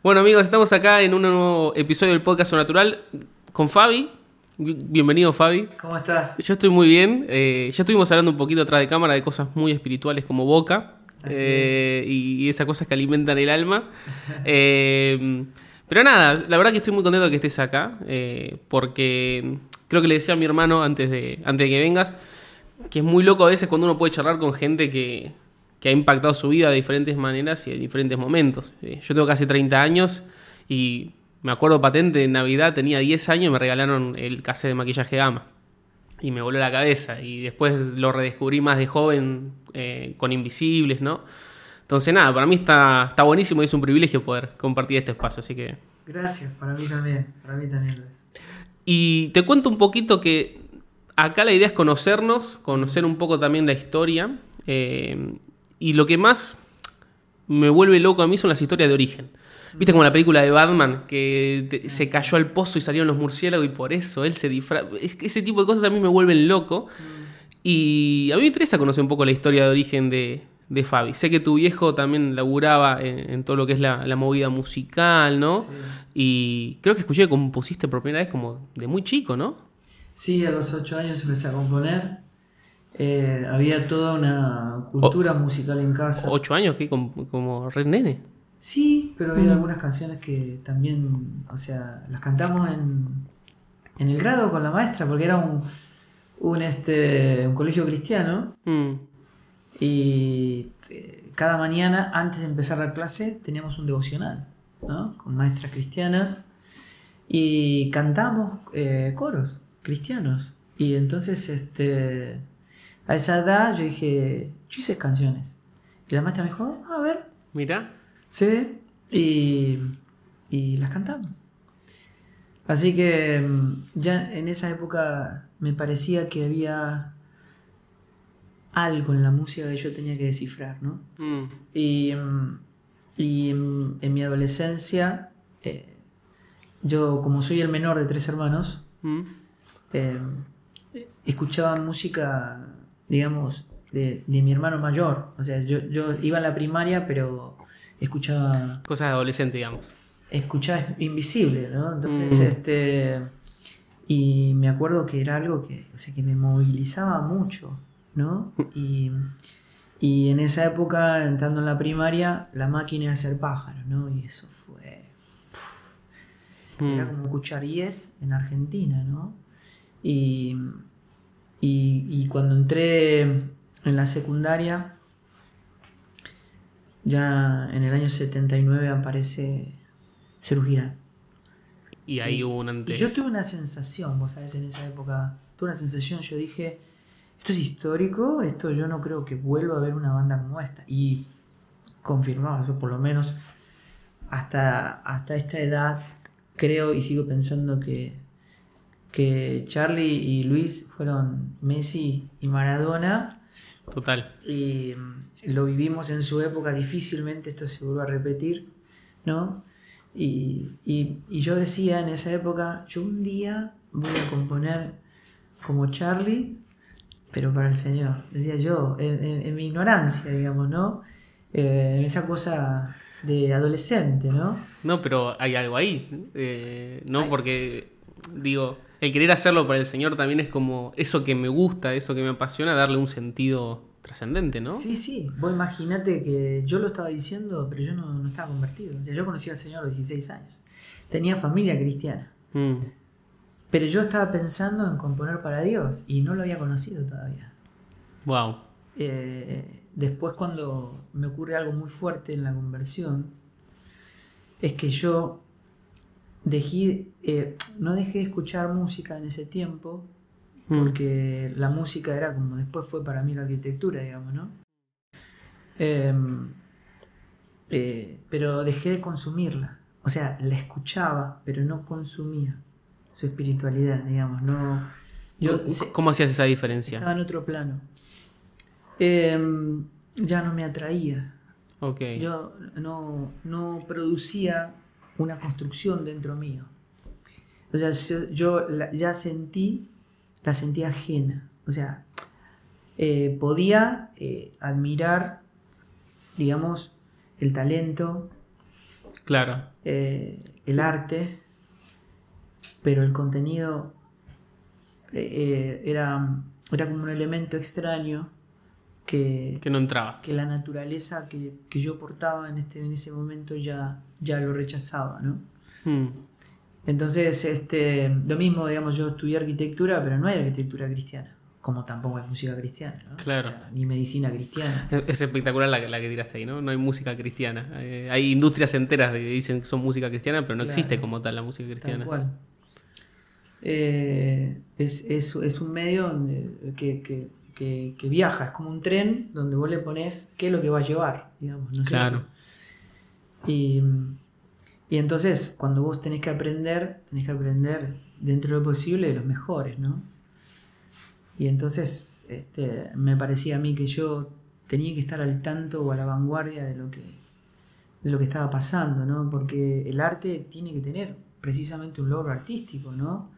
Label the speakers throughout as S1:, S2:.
S1: Bueno amigos, estamos acá en un nuevo episodio del podcast Natural con Fabi. Bienvenido Fabi.
S2: ¿Cómo estás?
S1: Yo estoy muy bien. Eh, ya estuvimos hablando un poquito atrás de cámara de cosas muy espirituales como Boca eh, y, esas cosas que alimentan el alma. Eh, pero nada, la verdad que estoy muy contento de que estés acá porque creo que le decía a mi hermano antes de, antes de que vengas que es muy loco a veces cuando uno puede charlar con gente que, que ha impactado su vida de diferentes maneras y en diferentes momentos. Eh, yo tengo casi 30 años y me acuerdo patente, en Navidad tenía 10 años y me regalaron el cassette de maquillaje gama. Y me voló la cabeza. Y después lo redescubrí más de joven eh, con Invisibles, ¿no? Entonces, nada, para mí está, está buenísimo y es un privilegio poder compartir este espacio, así que...
S2: Gracias, para mí también, para mí también lo es.
S1: Y te cuento un poquito que acá la idea es conocernos, conocer un poco también la historia. Eh, y lo que más me vuelve loco a mí son las historias de origen. ¿Viste como la película de Batman que se cayó al pozo y salieron los murciélagos y por eso él se disfraza? Ese tipo de cosas a mí me vuelven loco. Y a mí me interesa conocer un poco la historia de origen de, de Fabi. Sé que tu viejo también laburaba en, todo lo que es la, movida musical, ¿no? Y creo que escuché que compusiste por primera vez como de muy chico, ¿no?
S2: Sí, a los ocho años empecé a componer. Eh, había toda una cultura musical en casa.
S1: ¿Ocho años? ¿Qué? ¿Como, como Red Nene?
S2: Sí, pero había mm. algunas canciones que también, o sea, las cantamos en, en el grado con la maestra, porque era un, un, este, un colegio cristiano. Mm. Y eh, cada mañana, antes de empezar la clase, teníamos un devocional, ¿no? Con maestras cristianas. Y cantamos eh, coros cristianos. Y entonces, este a esa edad yo dije, yo hice canciones. Y la maestra me dijo, a ver.
S1: Mira.
S2: Sí. Y, y las cantamos. Así que mm, ya en esa época me parecía que había algo en la música que yo tenía que descifrar, ¿no? Mm. Y, mm, y en, mi adolescencia, eh, yo como soy el menor de tres hermanos, eh, escuchaba música digamos, de, mi hermano mayor. O sea, yo, yo iba a la primaria, pero escuchaba...
S1: Cosas de adolescente, digamos.
S2: Escuchaba Invisible, ¿no? Entonces, mm. este... Y me acuerdo que era algo que, o sea, que me movilizaba mucho, ¿no? Y, y en esa época, entrando en la primaria, la máquina de hacer pájaros, ¿no? Y eso fue... Era mm. como escuchar Yes en Argentina, ¿no? Y, y, cuando entré en la secundaria, ya en el año 79 aparece Cerugirán.
S1: Y ahí hubo un antes.
S2: Y yo tuve una sensación, vos sabés, en esa época, tuve una sensación, yo dije, esto es histórico, esto yo no creo que vuelva a haber una banda como esta. Y confirmado, yo por lo menos hasta, hasta esta edad creo y sigo pensando que que Charlie y Luis fueron Messi y Maradona.
S1: Total.
S2: Y mm, lo vivimos en su época, difícilmente esto se vuelve a repetir, ¿no? Y, yo decía en esa época, yo un día voy a componer como Charlie, pero para el Señor. Decía yo, en, mi ignorancia, digamos, ¿no? Eh, en esa cosa de adolescente, ¿no?
S1: No, pero hay algo ahí, eh, ¿no? Porque, digo, el querer hacerlo para el Señor también es como eso que me gusta, eso que me apasiona, darle un sentido trascendente, ¿no?
S2: Sí, sí. Vos imagínate que yo lo estaba diciendo, pero yo no, estaba convertido. O sea, yo conocí al Señor a los 16 años. Tenía familia cristiana. Mm. Pero yo estaba pensando en componer para Dios y no lo había conocido todavía.
S1: Wow.
S2: Eh, después cuando me ocurre algo muy fuerte en la conversión, es que yo dejé, eh, no dejé de escuchar música en ese tiempo, mm. porque la música era como después fue para mí la arquitectura, digamos, ¿no? Em, eh, pero dejé de consumirla. O sea, la escuchaba, pero no consumía su espiritualidad, digamos. No,
S1: yo, ¿Cómo hacías esa diferencia?
S2: Estaba en otro plano. Em, ya no me atraía.
S1: Okay.
S2: Yo no, no producía una construcción dentro mío. O sea, yo, ya sentí, la sentí ajena. O sea, eh, podía eh, admirar, digamos, el talento,
S1: Claro.
S2: eh, el arte, pero el contenido era, era como un elemento extraño que,
S1: Que no entraba.
S2: que la naturaleza que, que yo portaba en, este, en ese momento ya, ya lo rechazaba, ¿no?
S1: Mm,
S2: Entonces, este, lo mismo, digamos, yo estudié arquitectura, pero no hay arquitectura cristiana, como tampoco hay música cristiana, ¿no?
S1: Claro.
S2: O sea, ni medicina cristiana.
S1: Es es espectacular la, que- la que tiraste ahí, ¿no? No hay música cristiana. Eh, hay industrias enteras que dicen que son música cristiana, pero no
S2: Claro.
S1: existe como tal la música cristiana.
S2: Tal cual. Eh, es, es- es un medio donde- que, que- que- que viaja, es como un tren donde vos le pones qué es lo que va a llevar, digamos, ¿no es
S1: Claro.
S2: Y, y entonces, cuando vos tenés que aprender, tenés que aprender dentro de lo posible de los mejores, ¿no? Y entonces, este, me parecía a mí que yo tenía que estar al tanto o a la vanguardia de lo que, de lo que estaba pasando, ¿no? Porque el arte tiene que tener precisamente un logro artístico, ¿no?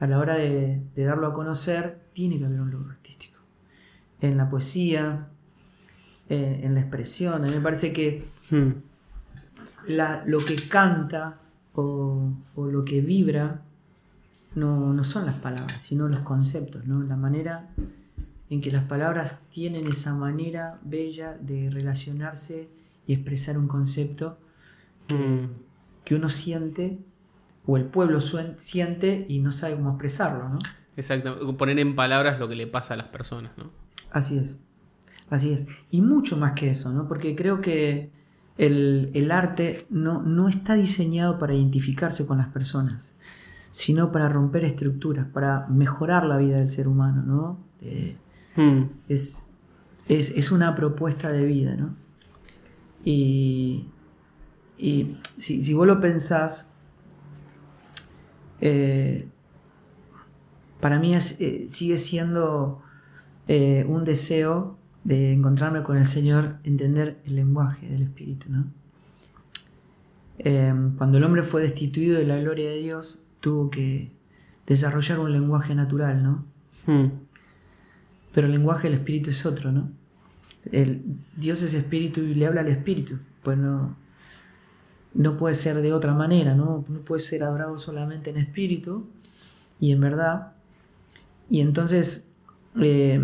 S2: A la hora de, de darlo a conocer, tiene que haber un logro artístico. En la poesía, eh, en la expresión, a mí me parece que
S1: Mm,
S2: la- lo que canta o, o lo que vibra no, no son las palabras, sino los conceptos, ¿no? La manera en que las palabras tienen esa manera bella de relacionarse y expresar un concepto
S1: mm,
S2: que uno siente o el pueblo siente y no sabe cómo expresarlo, ¿no?
S1: Exacto. Poner en palabras lo que le pasa a las personas, ¿no?
S2: Así es, así es. Y mucho más que eso, ¿no? Porque creo que el, el arte no, no está diseñado para identificarse con las personas, sino para romper estructuras, para mejorar la vida del ser humano, ¿no? Eh,
S1: Mm,
S2: es, es, es una propuesta de vida, ¿no? Y, y si, si vos lo pensás, eh, para mí es, eh, sigue siendo eh, un deseo de encontrarme con el Señor, entender el lenguaje del Espíritu, ¿no? Eh, cuando el hombre fue destituido de la gloria de Dios, tuvo que desarrollar un lenguaje natural, ¿no?
S1: mm,
S2: Pero el lenguaje del espíritu es otro, ¿no? El, Dios es espíritu y le habla al espíritu. Pues no, no puede ser de otra manera, ¿no? No puede ser adorado solamente en espíritu y en verdad. Y entonces eh,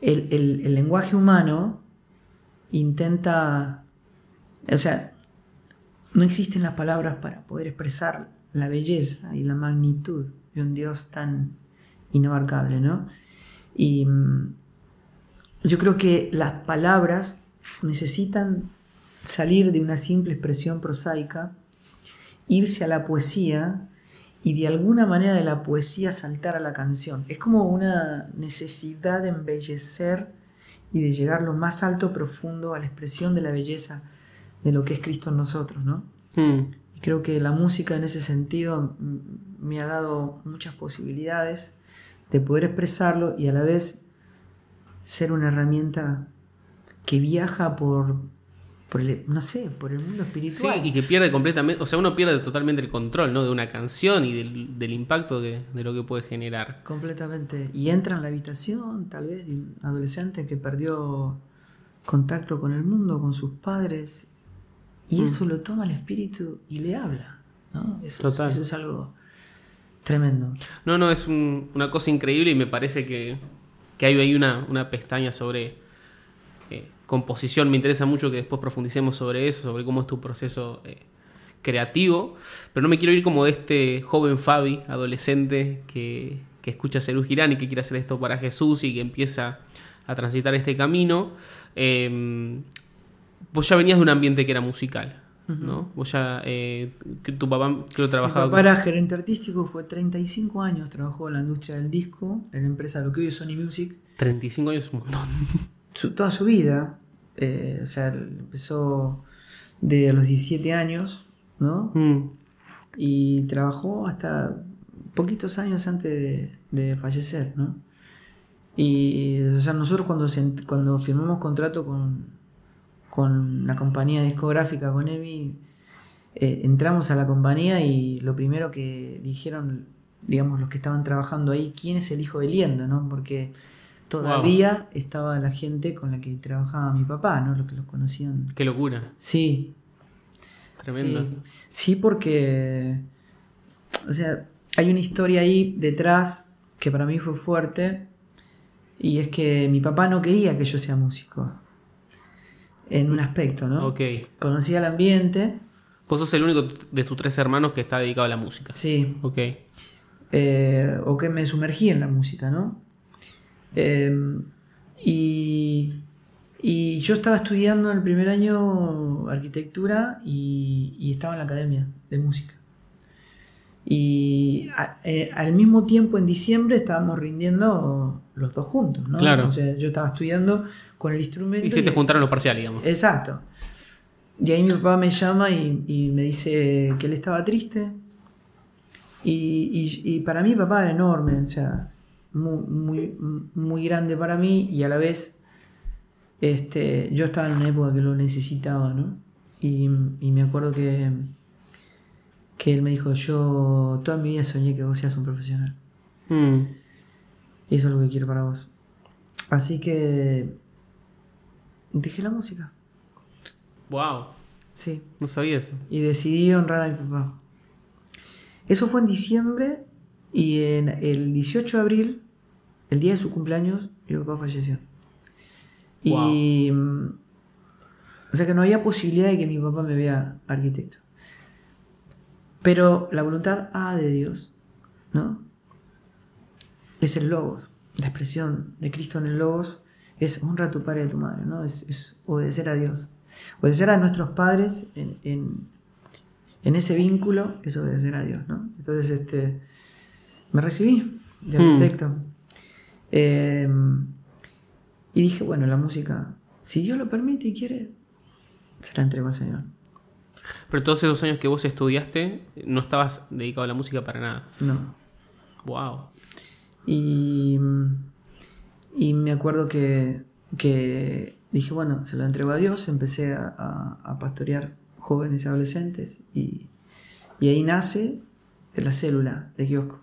S2: el, el- el lenguaje humano intenta, o sea, no existen las palabras para poder expresar la belleza y la magnitud de un Dios tan inabarcable, ¿no? Y mm, yo creo que las palabras necesitan salir de una simple expresión prosaica, irse a la poesía y de alguna manera de la poesía saltar a la canción. Es como una necesidad de embellecer y de llegar lo más alto, profundo a la expresión de la belleza de lo que es Cristo en nosotros, ¿no?
S1: mm.
S2: Y Creo que la música en ese sentido mm, me ha dado muchas posibilidades de poder expresarlo y a la vez ser una herramienta que viaja por, por el, no sé, por el mundo
S1: Sí,
S2: espiritual.
S1: y que pierde completamente, o sea, uno pierde totalmente el control, ¿no? De una canción y del, del impacto que- de lo que puede generar.
S2: Completamente. Y entra en la habitación, tal vez, de un adolescente que perdió contacto con el mundo, con sus padres, y
S1: Mm.
S2: eso lo toma el espíritu y le habla. ¿no? Eso, es- eso es algo tremendo.
S1: No, no, es un- una cosa increíble y me parece que, que hay una, una pestaña sobre composición. Me interesa mucho que después profundicemos sobre eso, sobre cómo es tu proceso eh, creativo. Pero no me quiero ir como de este joven Fabi, adolescente, que, que escucha a Cerú Girán y que quiere hacer esto para Jesús y que empieza a transitar este camino. Eh, vos ya venías de un ambiente que era musical. ¿no? Vos ya, eh, tu papá creo
S2: Mi
S1: trabajaba
S2: papá era gerente artístico, fue 35 años, trabajó en la industria del disco, en la empresa lo que hoy es Sony Music,
S1: 35 años es un montón.
S2: Su- toda su vida, eh, o sea, empezó de los 17 años, ¿no?
S1: Mm.
S2: Y trabajó hasta poquitos años antes de, de fallecer, ¿no? Y o sea, nosotros cuando, se cuando firmamos contrato con, con la compañía discográfica, con EMI, eh, entramos a la compañía y lo primero que dijeron, digamos, los que estaban trabajando ahí, ¿quién es el hijo de Liendo? ¿no? Porque todavía estaba la gente con la que trabajaba mi papá, ¿no? Los que los conocían.
S1: Qué locura.
S2: Sí.
S1: Tremendo.
S2: Sí, sí, porque, o sea, hay una historia ahí detrás que para mí fue fuerte y es que mi papá no quería que yo sea músico en un aspecto, ¿no?
S1: Ok.
S2: Conocía el ambiente,
S1: Vos sos el único de tus tres hermanos que está dedicado a la música.
S2: sí,
S1: Ok.
S2: eh, o que me sumergí en la música, ¿no? Eh, y, y yo estaba estudiando en el primer año arquitectura y, y estaba en la academia de música. Y a- eh, al mismo tiempo, en diciembre, estábamos rindiendo los dos juntos, ¿no?
S1: Claro.
S2: O sea, yo estaba estudiando con el instrumento.
S1: Y se te juntaron los parciales, digamos.
S2: Exacto. Y ahí mi papá me llama y, y me dice que él estaba triste. Y, y- y para mí papá era enorme, o sea, muy, muy, muy grande para mí y a la vez este, yo estaba en una época que lo necesitaba, ¿no? Y, y me acuerdo que, que él me dijo, yo toda mi vida soñé que vos seas un profesional.
S1: Mm.
S2: Y eso es lo que quiero para vos. Así que dejé la música,
S1: Wow.
S2: sí.
S1: No sabía eso.
S2: y decidí honrar a mi papá. Eso fue en diciembre y en el 18 de abril, el día de su cumpleaños, mi papá falleció. Y. mm, O sea que no había posibilidad de que mi papá me vea arquitecto. Pero la voluntad A de Dios, ¿no? Es el logos, la expresión de Cristo en el logos es honra a tu padre y a tu madre, ¿no? Es, es obedecer a Dios. Obedecer a nuestros padres en, en- en ese vínculo es obedecer a Dios, ¿no? Entonces, este, me recibí de
S1: Hmm.
S2: Eh, y dije, bueno, la música, si Dios lo permite y quiere, se la entrego al Señor.
S1: Pero todos esos años que vos estudiaste, no estabas dedicado a la música para nada.
S2: No.
S1: Wow.
S2: Y, y me acuerdo que, que dije, bueno, se lo entrego a Dios, empecé a, a- a pastorear jóvenes y adolescentes y, y ahí nace la célula de kiosco.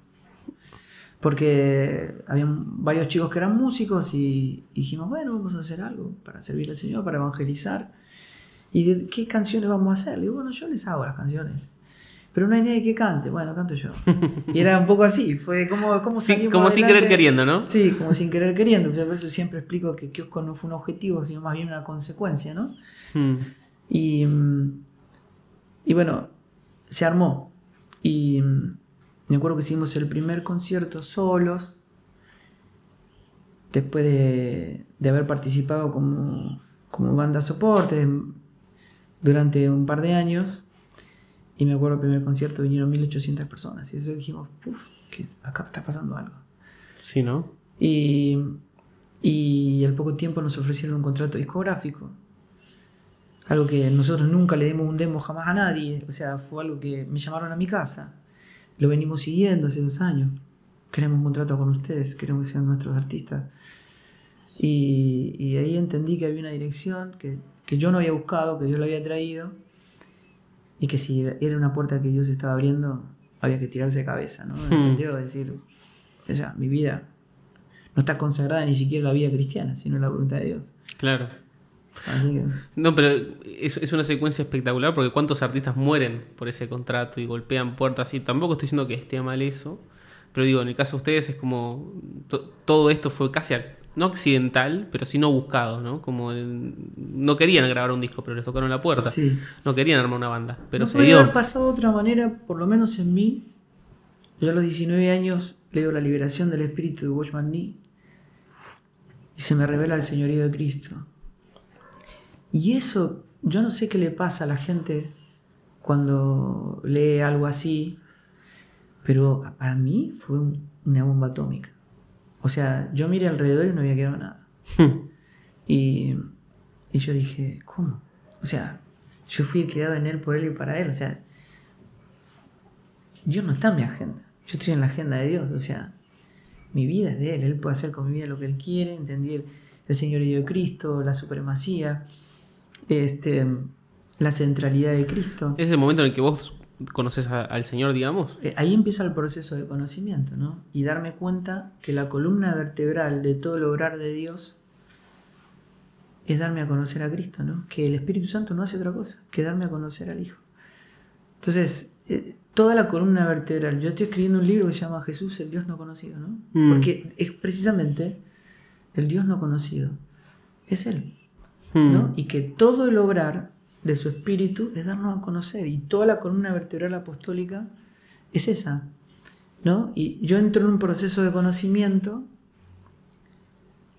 S2: Porque había varios chicos que eran músicos y, y dijimos, bueno, vamos a hacer algo para servir al Señor, para evangelizar. ¿Y de qué canciones vamos a hacer? Le digo, bueno, yo les hago las canciones. Pero no hay nadie que cante. Bueno, canto yo. Y era un poco así. Fue como, como
S1: Sí, como sin querer queriendo, ¿no?
S2: Sí, como sin querer queriendo. Por eso siempre explico que kiosco no fue un objetivo, sino más bien una consecuencia, ¿no?
S1: Mm.
S2: Y, y bueno, se armó. Y me acuerdo que hicimos el primer concierto solos, después de, de haber participado como, como banda soporte durante un par de años. Y me acuerdo el primer concierto vinieron 1800 personas. Y eso dijimos, uff, que acá está pasando algo.
S1: Sí, ¿no?
S2: Y, y al poco tiempo nos ofrecieron un contrato discográfico. Algo que nosotros nunca le dimos un demo jamás a nadie. O sea, fue algo que me llamaron a mi casa. Lo venimos siguiendo hace dos años. Queremos un contrato con ustedes, queremos que sean nuestros artistas. Y, y ahí entendí que había una dirección que, que yo no había buscado, que Dios lo había traído. Y que si era una puerta que Dios estaba abriendo, había que tirarse de cabeza, ¿no? En el
S1: Hmm.
S2: sentido de decir, o sea, mi vida no está consagrada ni siquiera la vida cristiana, sino la voluntad de Dios.
S1: Claro.
S2: Así que,
S1: No, pero es, es una secuencia espectacular porque cuántos artistas mueren por ese contrato y golpean puertas y tampoco estoy diciendo que esté mal eso, pero digo, en el caso de ustedes es como to- todo esto fue casi no accidental, pero sí no buscado, ¿no? Como el- no querían grabar un disco, pero les tocaron la puerta.
S2: sí.
S1: No querían armar una banda, pero
S2: no
S1: se dio.
S2: haber pasado de otra manera, por lo menos en mí. Yo a los 19 años leo La liberación del espíritu de Watchman Nee y se me revela el señorío de Cristo. Y eso, yo no sé qué le pasa a la gente cuando lee algo así, pero para mí fue un- una bomba atómica. O sea, yo miré alrededor y no había quedado nada. Y, y yo dije, ¿cómo? O sea, yo fui creado en Él, por Él y para Él. O sea, Dios no está en mi agenda. Yo estoy en la agenda de Dios. O sea, mi vida es de Él. Él puede hacer con mi vida lo que Él quiere, entender el señorío de Cristo, la supremacía, este, la centralidad de Cristo.
S1: Es el momento en el que vos conoces a- al Señor, digamos.
S2: Eh, Ahí empieza el proceso de conocimiento, ¿no? Y darme cuenta que la columna vertebral de todo el obrar de Dios es darme a conocer a Cristo, ¿no? Que el Espíritu Santo no hace otra cosa que darme a conocer al Hijo. Entonces, eh, toda la columna vertebral. Yo estoy escribiendo un libro que se llama Jesús, el Dios no conocido, ¿no?
S1: Mm.
S2: Porque es precisamente el Dios no conocido. Es Él,
S1: Hmm.
S2: ¿no? Y que todo el obrar de su espíritu es darnos a conocer. Y toda la columna vertebral apostólica es esa, ¿no? Y yo entro en un proceso de conocimiento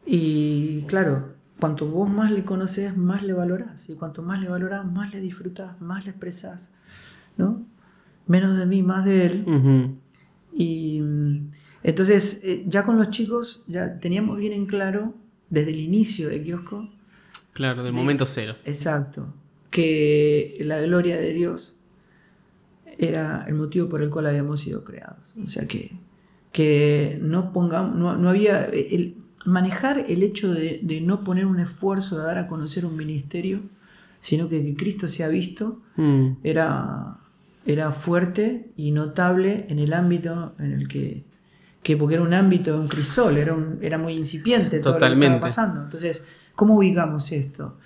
S2: y, claro, cuanto vos más le conoces, más le valorás. Y cuanto más le valorás, más le disfrutás, más le expresás, ¿no? Menos de mí, más de él. Y entonces, eh, ya con los chicos, ya teníamos bien en claro, desde el inicio de Kiosco,
S1: Claro, del momento cero.
S2: exacto, que la gloria de Dios era el motivo por el cual habíamos sido creados. O sea que, que no pongamos, no, no había, el, manejar el hecho de, de no poner un esfuerzo de dar a conocer un ministerio, sino que, que Cristo sea visto,
S1: Mm.
S2: era, era fuerte y notable en el ámbito en el que, que porque era un ámbito, un crisol, era, un- era muy incipiente todo lo que
S1: Totalmente.
S2: estaba pasando. Entonces, ¿cómo ubicamos esto?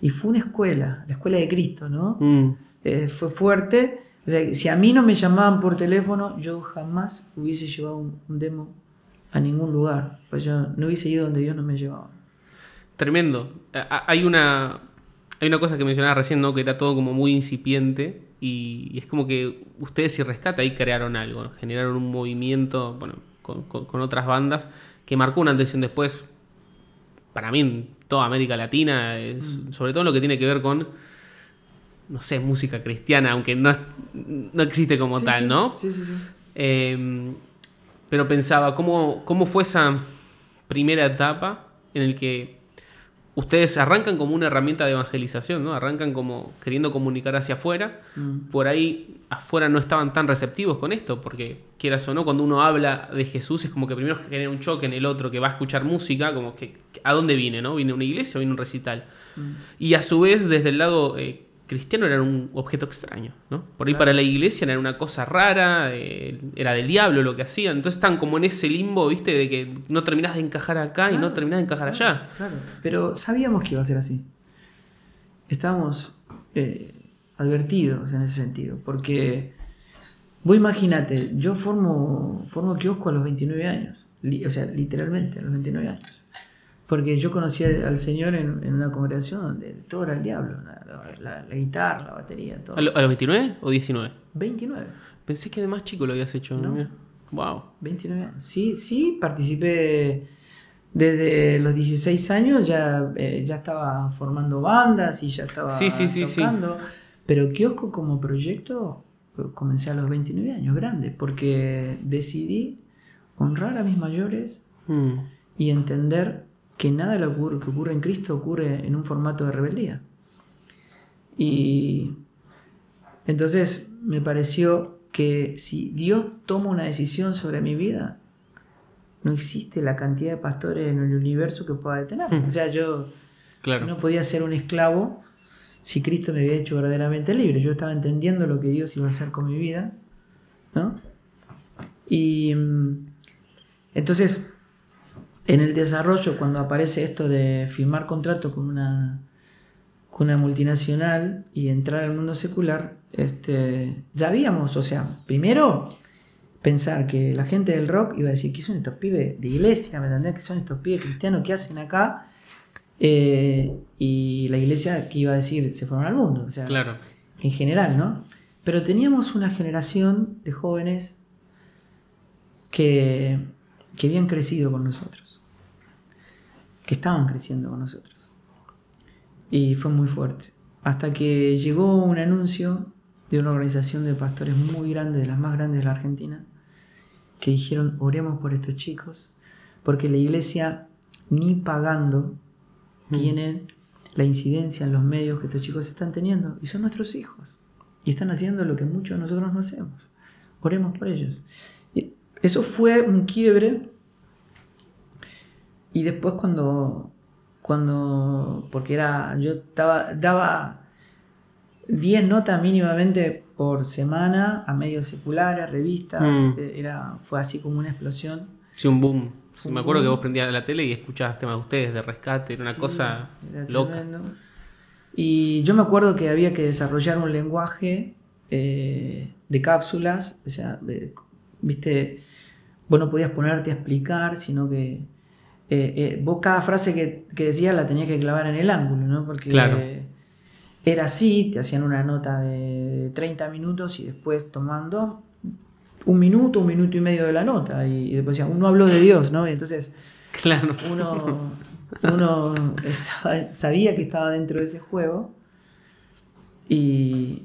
S2: Y fue una escuela, la escuela de Cristo, ¿no?
S1: Mm.
S2: Eh, fue fuerte. O sea, si a mí no me llamaban por teléfono, yo jamás hubiese llevado un, un demo a ningún lugar. Pues yo no hubiese ido donde Dios no me llevaba.
S1: Tremendo. Hay una, hay una cosa que mencionaba recién, ¿no? Que era todo como muy incipiente. Y, y es como que ustedes y Rescate ahí crearon algo, generaron un movimiento bueno, con, con- con otras bandas que marcó una antes y un después para mí en toda América Latina, es- sobre todo en lo que tiene que ver con, no sé, música cristiana, aunque no, no existe como
S2: Sí,
S1: tal,
S2: sí.
S1: ¿no?
S2: Sí, sí, sí.
S1: Eh, pero pensaba, ¿cómo, ¿cómo fue esa primera etapa en el que ustedes arrancan como una herramienta de evangelización, ¿no? Arrancan como queriendo comunicar hacia afuera.
S2: Mm.
S1: Por ahí afuera no estaban tan receptivos con esto, porque quieras o no, cuando uno habla de Jesús es como que primero genera un choque en el otro que va a escuchar música, como que ¿a dónde viene? ¿no? ¿Viene una iglesia o viene un recital? Y a su vez, desde el lado eh, cristiano era un objeto extraño, ¿no? Por ahí
S2: Claro.
S1: para la iglesia era una cosa rara, eh, era del diablo lo que hacían. Entonces están como en ese limbo, ¿viste? De que no terminás de encajar acá y no terminás de encajar
S2: claro,
S1: allá.
S2: Claro, pero sabíamos que iba a ser así. Estábamos eh, advertidos en ese sentido, porque vos imagínate, yo formo, formo kiosco a los 29 años, o sea, literalmente a los 29 años. Porque yo conocí al Señor en, en una congregación donde todo era el diablo, la, la- la- la guitarra, la batería, todo.
S1: ¿A, lo- a los 29 o 19?
S2: 29.
S1: Pensé que de más chico lo habías hecho.
S2: No.
S1: mira. Wow.
S2: 29 años. Sí, sí, participé desde los 16 años, ya, eh, ya estaba formando bandas y ya estaba
S1: Sí, sí, sí, sí.
S2: tocando. Pero Kiosco como proyecto eh, comencé a los 29 años, grande, porque decidí honrar a mis mayores
S1: Mm.
S2: y entender que nada lo que ocurre, que ocurre en Cristo ocurre en un formato de rebeldía. Y entonces me pareció que si Dios toma una decisión sobre mi vida, no existe la cantidad de pastores en el universo que pueda detener. O sea, yo
S1: Claro.
S2: no podía ser un esclavo si Cristo me había hecho verdaderamente libre. Yo estaba entendiendo lo que Dios iba a hacer con mi vida, ¿no? Y mm, entonces, en el desarrollo, cuando aparece esto de firmar contrato con una, con una multinacional y entrar al mundo secular, este, ya habíamos, o sea, primero pensar que la gente del rock iba a decir, ¿qué son estos pibes de iglesia? ¿Me entendés? ¿Qué son estos pibes cristianos que hacen acá? Eh, y la iglesia que iba a decir, se fueron al mundo, o sea,
S1: Claro.
S2: en general, ¿no? Pero teníamos una generación de jóvenes que, que habían crecido con nosotros, que estaban creciendo con nosotros. Y fue muy fuerte. Hasta que llegó un anuncio de una organización de pastores muy grande, de las más grandes de la Argentina, que dijeron, oremos por estos chicos, porque la iglesia ni pagando tienen la incidencia en los medios que estos chicos están teniendo, y son nuestros hijos, y están haciendo lo que muchos de nosotros no hacemos. Oremos por ellos. Eso fue un quiebre, y después cuando, cuando porque era, yo daba, daba 10 notas mínimamente por semana a medios seculares, revistas,
S1: Mm.
S2: eh, era, fue así como una explosión.
S1: Sí, un boom. Sí,
S2: Un
S1: me acuerdo que vos prendías la tele y escuchabas temas de ustedes, de rescate, era una
S2: Sí,
S1: cosa
S2: era
S1: loca.
S2: tremendo. Y yo me acuerdo que había que desarrollar un lenguaje eh, de cápsulas, o sea, viste, vos no podías ponerte a explicar, sino que eh, eh, vos cada frase que, que, decías la tenías que clavar en el ángulo, ¿no? Porque era así, te hacían una nota de 30 minutos y después tomando un minuto, un minuto y medio de la nota. Y, después decían, uno habló de Dios, ¿no? Y entonces
S1: claro.
S2: uno, uno sabía que estaba dentro de ese juego y,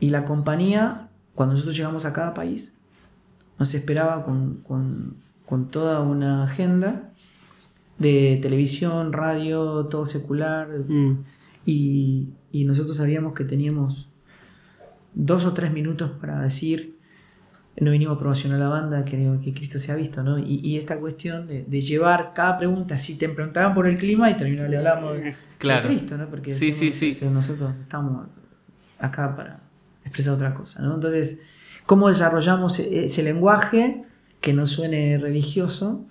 S2: y la compañía, cuando nosotros llegamos a cada país, nos esperaba con, toda una agenda de televisión, radio, todo secular. Mm. Y, nosotros sabíamos que teníamos dos o tres minutos para decir, no vinimos a promocionar la banda, que, que Cristo se ha visto, ¿no? Y, esta cuestión de, llevar cada pregunta, si te preguntaban por el clima y terminaba le hablamos de, Cristo, ¿no? Porque
S1: sí, sí, sí.
S2: nosotros estamos acá para expresar otra cosa, ¿no? Entonces, ¿cómo desarrollamos e-, ese lenguaje que no suene religioso,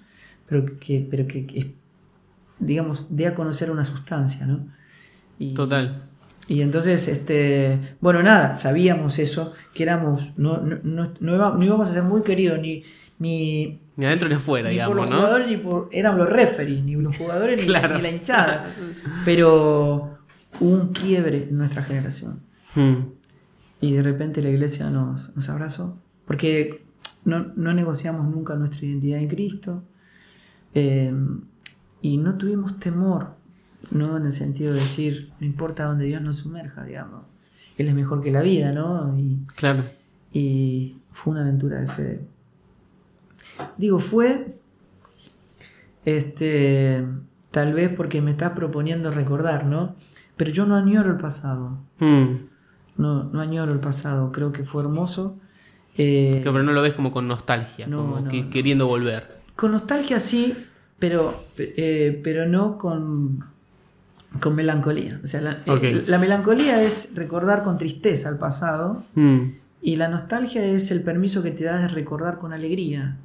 S2: pero que, pero que, digamos, dé a conocer una sustancia, ¿no?
S1: Total.
S2: Y entonces, este, bueno, nada, sabíamos eso, que éramos, no, no, no, íbamos a ser muy queridos ni... Ni,
S1: ni adentro ni afuera,
S2: ni
S1: digamos,
S2: por los jugadores ni por... Éramos los referees, ni los jugadores ni, la hinchada. Pero hubo un quiebre en nuestra generación. Hmm. Y de repente la iglesia nos, nos abrazó. Porque no, negociamos nunca nuestra identidad en Cristo. Eh, y no tuvimos temor no en el sentido de decir, no importa donde Dios nos sumerja, digamos. Él es mejor que la vida, ¿no? Y,
S1: claro.
S2: Y fue una aventura de fe. Digo, fue, este, tal vez porque me estás proponiendo recordar, ¿no? Pero yo no añoro el pasado. Hmm. No, no añoro el pasado, creo que fue hermoso.
S1: Eh, pero no lo ves como con nostalgia, como queriendo volver.
S2: Con nostalgia sí, pero, eh, pero no con con melancolía. O sea, eh, la, melancolía es recordar con tristeza el pasado mm. y la nostalgia es el permiso que te das de recordar con alegría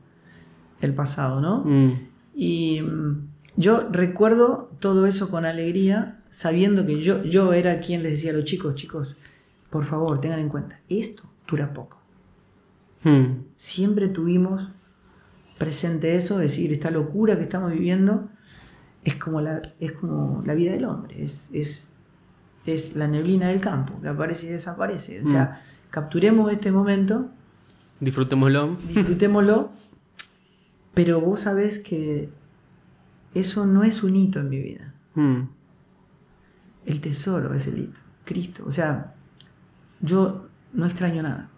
S2: el pasado, ¿no? Mm. Y mm, yo recuerdo todo eso con alegría sabiendo que yo, yo era quien les decía a los chicos, chicos, por favor, tengan en cuenta, esto dura poco. Siempre tuvimos presente eso, es decir, esta locura que estamos viviendo es como la, es como la vida del hombre, es, es, es la neblina del campo que aparece y desaparece. O sea, mm. capturemos este momento.
S1: Disfrutémoslo.
S2: Disfrutémoslo. Pero vos sabés que eso no es un hito en mi vida. Mm. El tesoro es el hito. Cristo. O sea, yo no extraño nada.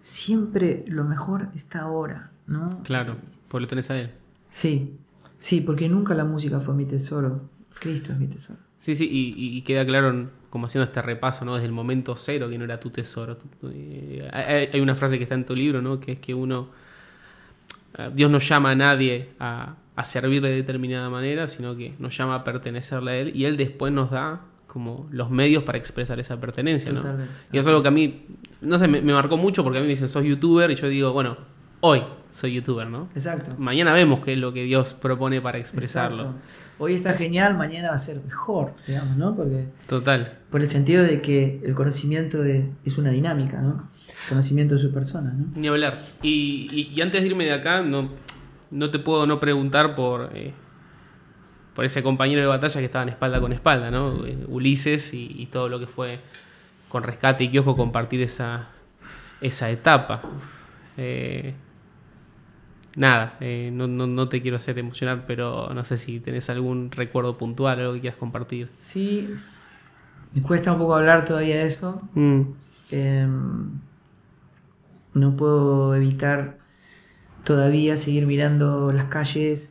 S2: Siempre lo mejor está ahora, ¿no?
S1: Claro, por lo tenés a él.
S2: Sí. Sí, porque nunca la música fue mi tesoro. Cristo es mi tesoro.
S1: Sí, sí, y, queda claro, como haciendo este repaso, ¿no? Desde el momento cero que no era tu tesoro. Eh, hay, una frase que está en tu libro, ¿no? Que es que uno. Eh, Dios no llama a nadie a, servirle de determinada manera, sino que nos llama a pertenecerle a Él y Él después nos da como los medios para expresar esa pertenencia, ¿no? Y eso es algo que a mí, no sé, me, me marcó mucho porque a mí me dicen, sos youtuber, y yo digo, bueno, hoy soy youtuber, ¿no?
S2: Exacto.
S1: Mañana vemos qué es lo que Dios propone para expresarlo.
S2: Hoy está genial, mañana va a ser mejor, digamos, ¿no? Porque,
S1: Total.
S2: Por el sentido de que el conocimiento de, es una dinámica, ¿no? El conocimiento de su persona, ¿no?
S1: Ni hablar. Y, antes de irme de acá, no, no te puedo no preguntar por, eh, por ese compañero de batalla que estaban espalda con espalda, ¿no? Eh, Ulises y, todo lo que fue con Rescate y Kiosco compartir esa, esa etapa. Eh, nada, eh, no, te quiero hacer emocionar, pero no sé si tenés algún recuerdo puntual, algo que quieras compartir.
S2: Sí, me cuesta un poco hablar todavía de eso. Mm. Em, no puedo evitar todavía seguir mirando las calles,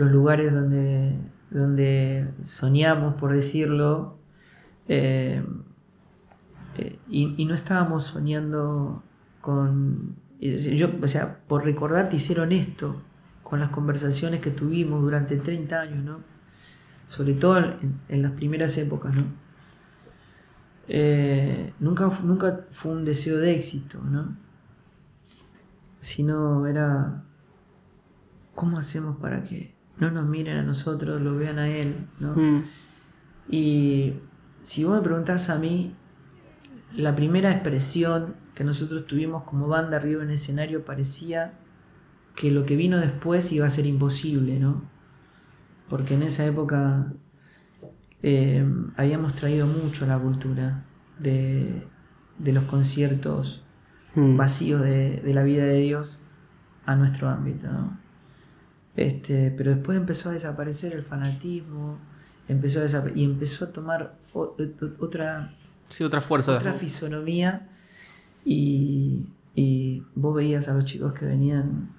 S2: los lugares donde, donde soñamos, por decirlo, em, eh, y, no estábamos soñando con yo, o sea, por recordar, te hicieron esto con las conversaciones que tuvimos durante 30 años, ¿no? Sobre todo en, las primeras épocas, ¿no? Eh, nunca, nunca fue un deseo de éxito, ¿no? Sino era, ¿cómo hacemos para que no nos miren a nosotros, lo vean a él, ¿no? Mm. Y si vos me preguntás a mí, la primera expresión que nosotros tuvimos como banda arriba en el escenario parecía que lo que vino después iba a ser imposible, ¿no? Porque en esa época eh, habíamos traído mucho la cultura de, los conciertos hmm. vacíos de, la vida de Dios a nuestro ámbito, ¿no? Este, pero después empezó a desaparecer el fanatismo, empezó a y empezó a tomar otra,
S1: otra fuerza.
S2: Otra fisonomía y, vos veías a los chicos que venían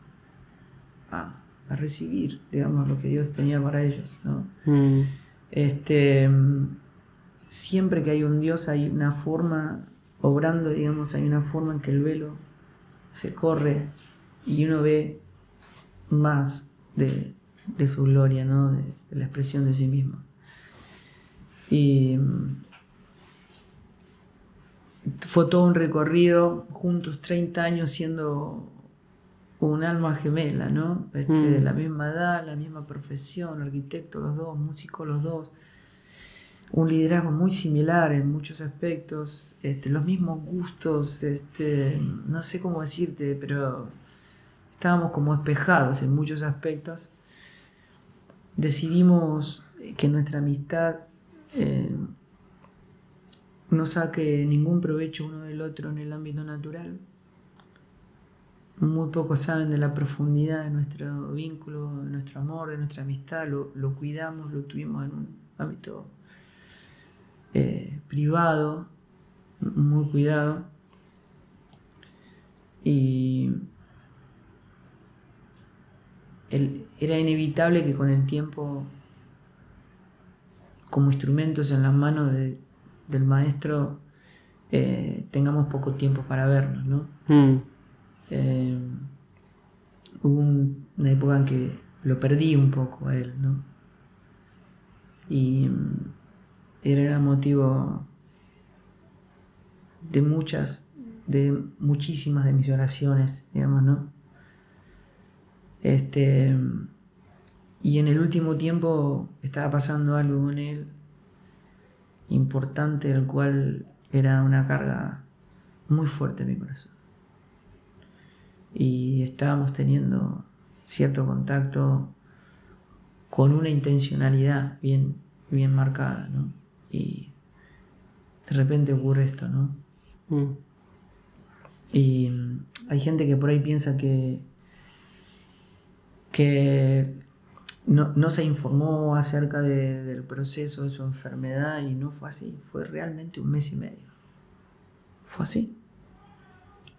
S2: a, recibir, digamos, lo que Dios tenía para ellos, ¿no? Mm. Este, siempre que hay un Dios hay una forma, obrando, digamos, hay una forma en que el velo se corre y uno ve más de, su gloria, ¿no? de, la expresión de sí mismo. Y fue todo un recorrido, juntos 30 años siendo un alma gemela, ¿no? Este, de mm. la misma edad, la misma profesión, arquitectos los dos, músicos los dos, un liderazgo muy similar en muchos aspectos, este, los mismos gustos, este, no sé cómo decirte, pero estábamos como espejados en muchos aspectos. Decidimos que nuestra amistad eh, no saque ningún provecho uno del otro en el ámbito natural. Muy pocos saben de la profundidad de nuestro vínculo, de nuestro amor, de nuestra amistad. Lo, cuidamos, lo tuvimos en un ámbito eh, privado, muy cuidado. Y era inevitable que con el tiempo, como instrumentos en las manos de, del maestro eh, tengamos poco tiempo para vernos, ¿no? Hmm. Eh, hubo una época en que lo perdí un poco a él, ¿no? Y mm, era motivo de muchas, de muchísimas de mis oraciones, digamos, ¿no? Este, y en el último tiempo estaba pasando algo con él importante, el cual era una carga muy fuerte en mi corazón. Y estábamos teniendo cierto contacto con una intencionalidad bien, bien marcada, ¿no? Y de repente ocurre esto, ¿no? Mm. Y hay gente que por ahí piensa que, que no, se informó acerca del proceso de su enfermedad y no fue así, fue realmente un mes y medio. Fue así.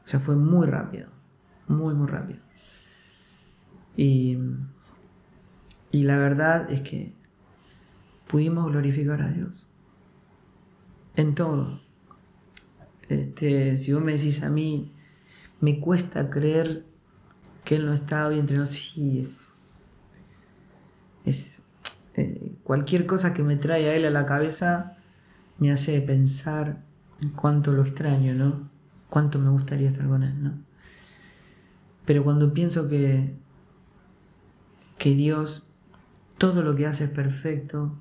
S2: O sea, fue muy rápido, muy, muy rápido. Y, y la verdad es que pudimos glorificar a Dios en todo. Este, si vos me decís a mí, me cuesta creer que Él no está hoy entre nosotros, sí, es, es eh, cualquier cosa que me trae a él a la cabeza me hace pensar en cuánto lo extraño, ¿no? Cuánto me gustaría estar con él, ¿no? Pero cuando pienso que, que Dios todo lo que hace es perfecto,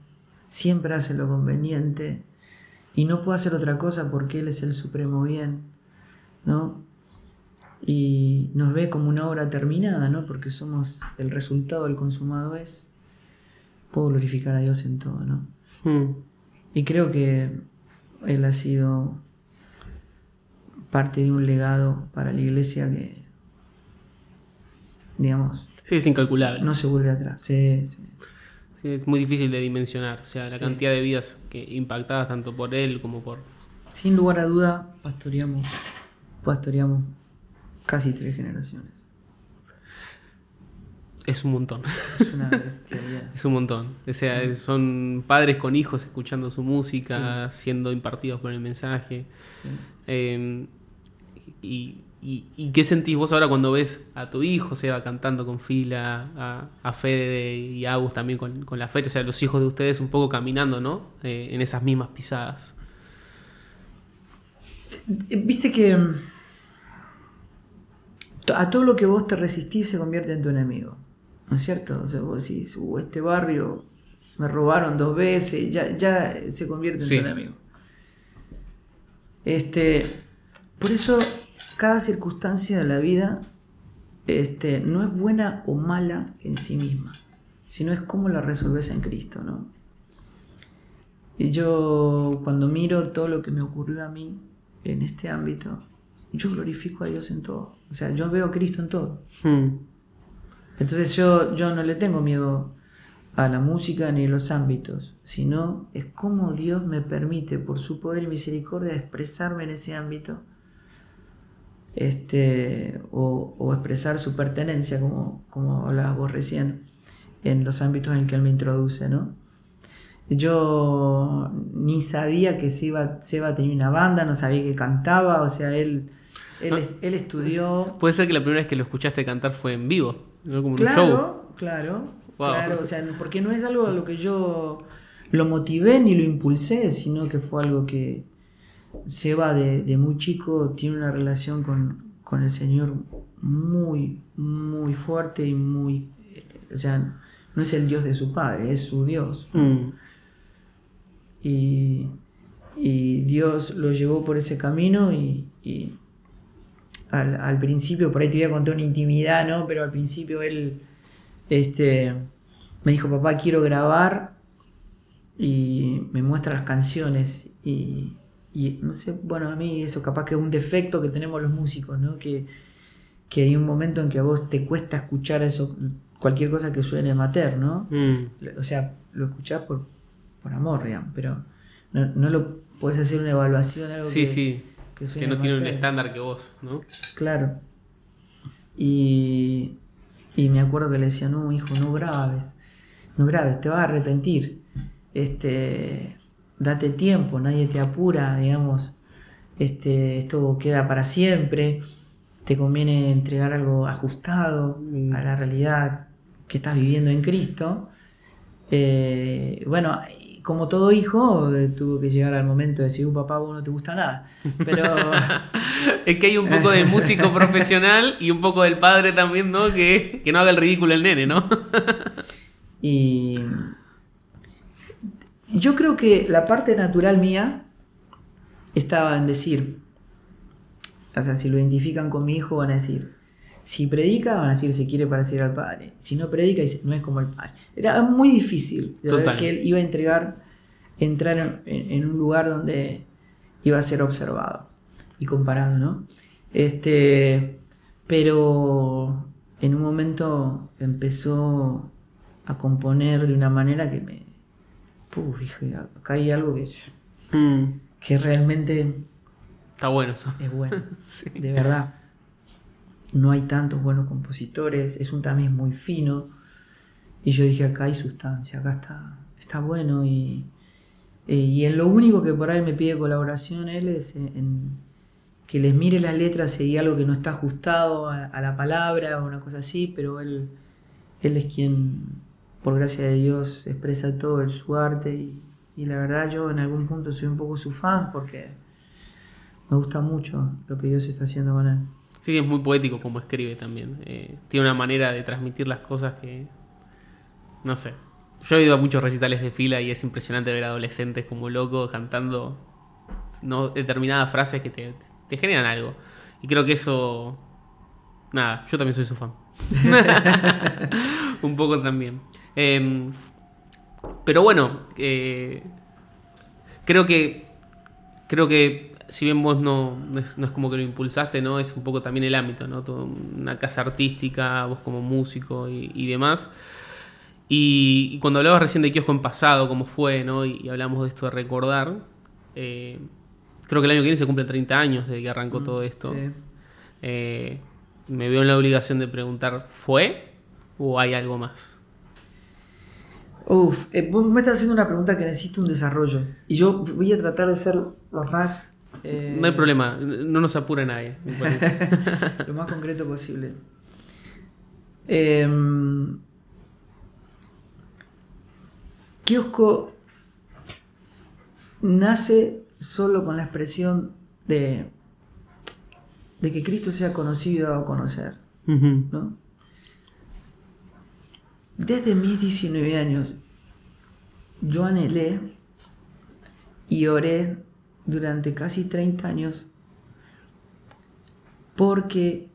S2: siempre hace lo conveniente y no puede hacer otra cosa porque Él es el supremo bien, ¿no? Y nos ve como una obra terminada, ¿no? Porque somos el resultado, el consumado es puedo glorificar a Dios en todo, ¿no? Hmm. Y creo que Él ha sido parte de un legado para la iglesia que, digamos...
S1: Sí, es incalculable.
S2: No se vuelve atrás, sí, sí.
S1: es muy difícil de dimensionar, o sea, la cantidad de vidas que impactadas tanto por Él como por...
S2: Sin lugar a duda, pastoreamos, pastoreamos casi tres generaciones.
S1: Es un montón. Es una es un montón. O sea, son padres con hijos escuchando su música, siendo impartidos por el mensaje. Em, y, qué sentís vos ahora cuando ves a tu hijo, se va cantando con fila, a, a Fede y a Agus también con, la fecha, o sea, los hijos de ustedes un poco caminando, ¿no? Eh, en esas mismas pisadas.
S2: Viste que mm, a todo lo que vos te resistís se convierte en tu enemigo. ¿No es cierto? O sea, vos decís, uh, este barrio me robaron dos veces, ya, ya se convierte en un amigo. Este, por eso, cada circunstancia de la vida este, no es buena o mala en sí misma, sino es cómo la resolves en Cristo, ¿no? Y yo, cuando miro todo lo que me ocurrió a mí en este ámbito, yo glorifico a Dios en todo. O sea, yo veo a Cristo en todo.
S1: Hmm.
S2: Entonces yo, yo no le tengo miedo a la música ni a los ámbitos, sino es como Dios me permite, por su poder y misericordia, expresarme en ese ámbito este, o, o expresar su pertenencia, como, como hablabas vos recién, en los ámbitos en que Él me introduce, ¿no? Yo ni sabía que se iba, se iba a tener una banda, no sabía que cantaba, o sea, él, él,
S1: Ah.
S2: él estudió...
S1: Puede ser que la primera vez que lo escuchaste cantar fue en vivo, ¿no? Como en un show.
S2: Claro, claro,
S1: Wow.
S2: claro, o sea, porque no es algo a lo que yo lo motivé ni lo impulsé, sino que fue algo que Seba de, de muy chico tiene una relación con, con el Señor muy, muy fuerte y muy, o sea, no es el Dios de su padre, es su Dios.
S1: Mm.
S2: Y, y Dios lo llevó por ese camino y, y al, al principio, por ahí te voy a contar una intimidad, ¿no? Pero al principio él este, me dijo, papá, quiero grabar y me muestra las canciones y, y no sé, bueno, a mí eso capaz que es un defecto que tenemos los músicos, ¿no? Que, que hay un momento en que a vos te cuesta escuchar eso, cualquier cosa que suene mater, ¿no?
S1: Mm.
S2: o sea, lo escuchás por, por amor, digamos, pero no, no lo puedes hacer una evaluación, algo
S1: Sí,
S2: que,
S1: sí.
S2: Que
S1: Que no tiene un estándar que vos, ¿no?
S2: Claro. Y, y me acuerdo que le decía, no, hijo, no grabes, no grabes, te vas a arrepentir. Este, date tiempo, nadie te apura, digamos. Este, esto queda para siempre. Te conviene entregar algo ajustado
S1: Mm.
S2: a la realidad que estás viviendo en Cristo. Eh, bueno, como todo hijo, eh, tuvo que llegar al momento de decir, "Uh, papá, vos no te gusta nada. Pero
S1: Es que hay un poco del músico profesional y un poco del padre también, ¿no? Que, que no haga el ridículo el nene, ¿no?
S2: Y yo creo que la parte natural mía estaba en decir, o sea, si lo identifican con mi hijo van a decir, si predica van a decir se quiere parecer al padre, si no predica dice no es como el padre. Era muy difícil de ver que él iba a entregar, entrar en, en- en un lugar donde iba a ser observado y comparado, ¿no? Este, pero en un momento empezó a componer de una manera que me... Puf, dije, acá hay algo que,
S1: Mm.
S2: que realmente
S1: Está bueno eso.
S2: es bueno,
S1: Sí.
S2: de verdad. No hay tantos buenos compositores, es un tamiz muy fino. Y yo dije, acá hay sustancia, acá está, está bueno. Y, eh, y en lo único que por ahí me pide colaboración él es en, que les mire las letras si hay algo que no está ajustado a, la palabra o una cosa así, pero él, él es quien, por gracia de Dios, expresa todo en su arte. Y, y la verdad yo en algún punto soy un poco su fan porque me gusta mucho lo que Dios está haciendo con él.
S1: Sí, es muy poético como escribe también. Eh, tiene una manera de transmitir las cosas que. No sé. Yo he ido a muchos recitales de fila y es impresionante ver adolescentes como locos cantando no, determinadas frases que te, te generan algo. Y creo que eso. Nada, yo también soy su fan. Un poco también. Eh, pero bueno, eh, creo que. Creo que si bien vos no, no es, no es como que lo impulsaste, ¿no? Es un poco también el ámbito, ¿no? Todo una casa artística, vos como músico y, y demás. Y, y cuando hablabas recién de Kiosco en pasado, cómo fue, ¿no? Y, y hablamos de esto de recordar, eh, creo que el año que viene se cumplen 30 años desde que arrancó todo esto.
S2: Sí.
S1: Eh, me veo en la obligación de preguntar, ¿fue o hay algo más?
S2: Uf, eh, vos me estás haciendo una pregunta que necesita un desarrollo. Y yo voy a tratar de ser lo más. Eh,
S1: No hay problema, no nos apura nadie. me
S2: lo más concreto posible. Em, Kiosco nace solo con la expresión de, de que Cristo sea conocido a conocer.
S1: Ujú.
S2: ¿no? Desde mis 19 años, yo anhelé y oré durante casi 30 años porque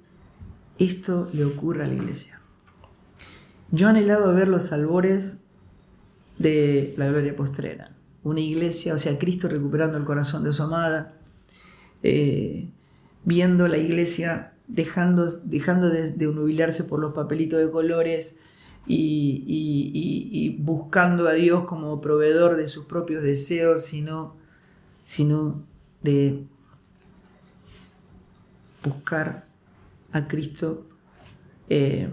S2: esto le ocurre a la iglesia. Yo anhelaba ver los albores de la gloria postrera. Una iglesia, o sea, Cristo recuperando el corazón de su amada, eh, viendo la iglesia dejando, dejando de, de por los papelitos de colores y, buscando a Dios como proveedor de sus propios deseos, sino, sino de buscar a Cristo eh,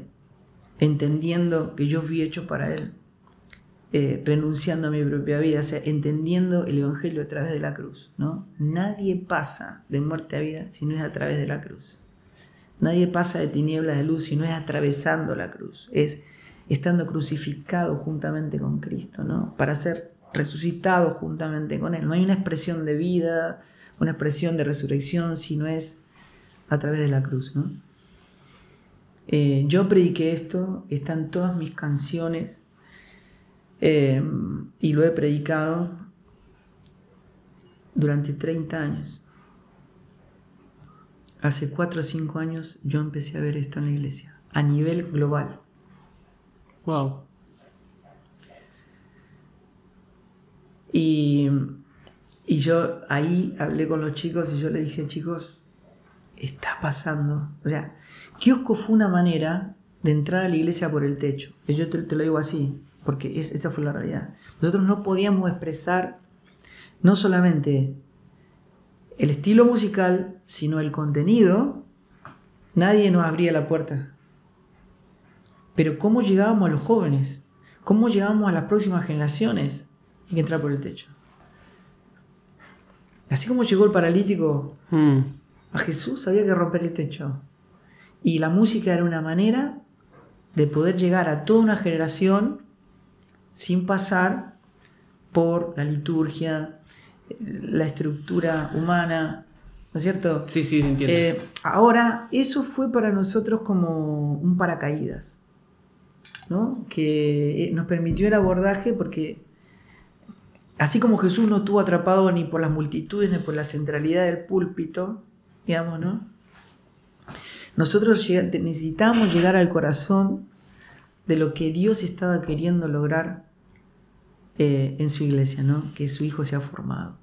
S2: entendiendo que yo fui hecho para Él, eh, renunciando a mi propia vida, o sea, entendiendo el Evangelio a través de la cruz. ¿no? Nadie pasa de muerte a vida si no es a través de la cruz. Nadie pasa de tinieblas a luz si no es atravesando la cruz. Es estando crucificado juntamente con Cristo, ¿no? Para ser resucitado juntamente con Él. No hay una expresión de vida, una expresión de resurrección, si no es a través de la cruz. Eh, yo prediqué esto, está en todas mis canciones eh, y lo he predicado durante 30 años. Hace 4 o 5 años yo empecé a ver esto en la iglesia, a nivel global.
S1: Wow.
S2: Y, y yo ahí hablé con los chicos y yo le dije, chicos, está pasando. O sea, kiosco fue una manera de entrar a la iglesia por el techo. Yo te, lo digo así, porque esa fue la realidad. Nosotros no podíamos expresar no solamente el estilo musical, sino el contenido. Nadie nos abría la puerta. Pero ¿cómo llegábamos a los jóvenes? ¿Cómo llegábamos a las próximas generaciones? Hay que entrar por el techo. Así como llegó el paralítico hmm. a Jesús, había que romper el techo. Y la música era una manera de poder llegar a toda una generación sin pasar por la liturgia, la estructura humana, ¿no es cierto?
S1: Sí, sí, entiendo.
S2: Eh, ahora, eso fue para nosotros como un paracaídas que eh, nos permitió el abordaje porque así como Jesús no estuvo atrapado ni por las multitudes ni por la centralidad del púlpito, digamos, ¿no? Nosotros necesitamos llegar al corazón de lo que Dios estaba queriendo lograr eh, en su iglesia, ¿no? Que su hijo se ha formado.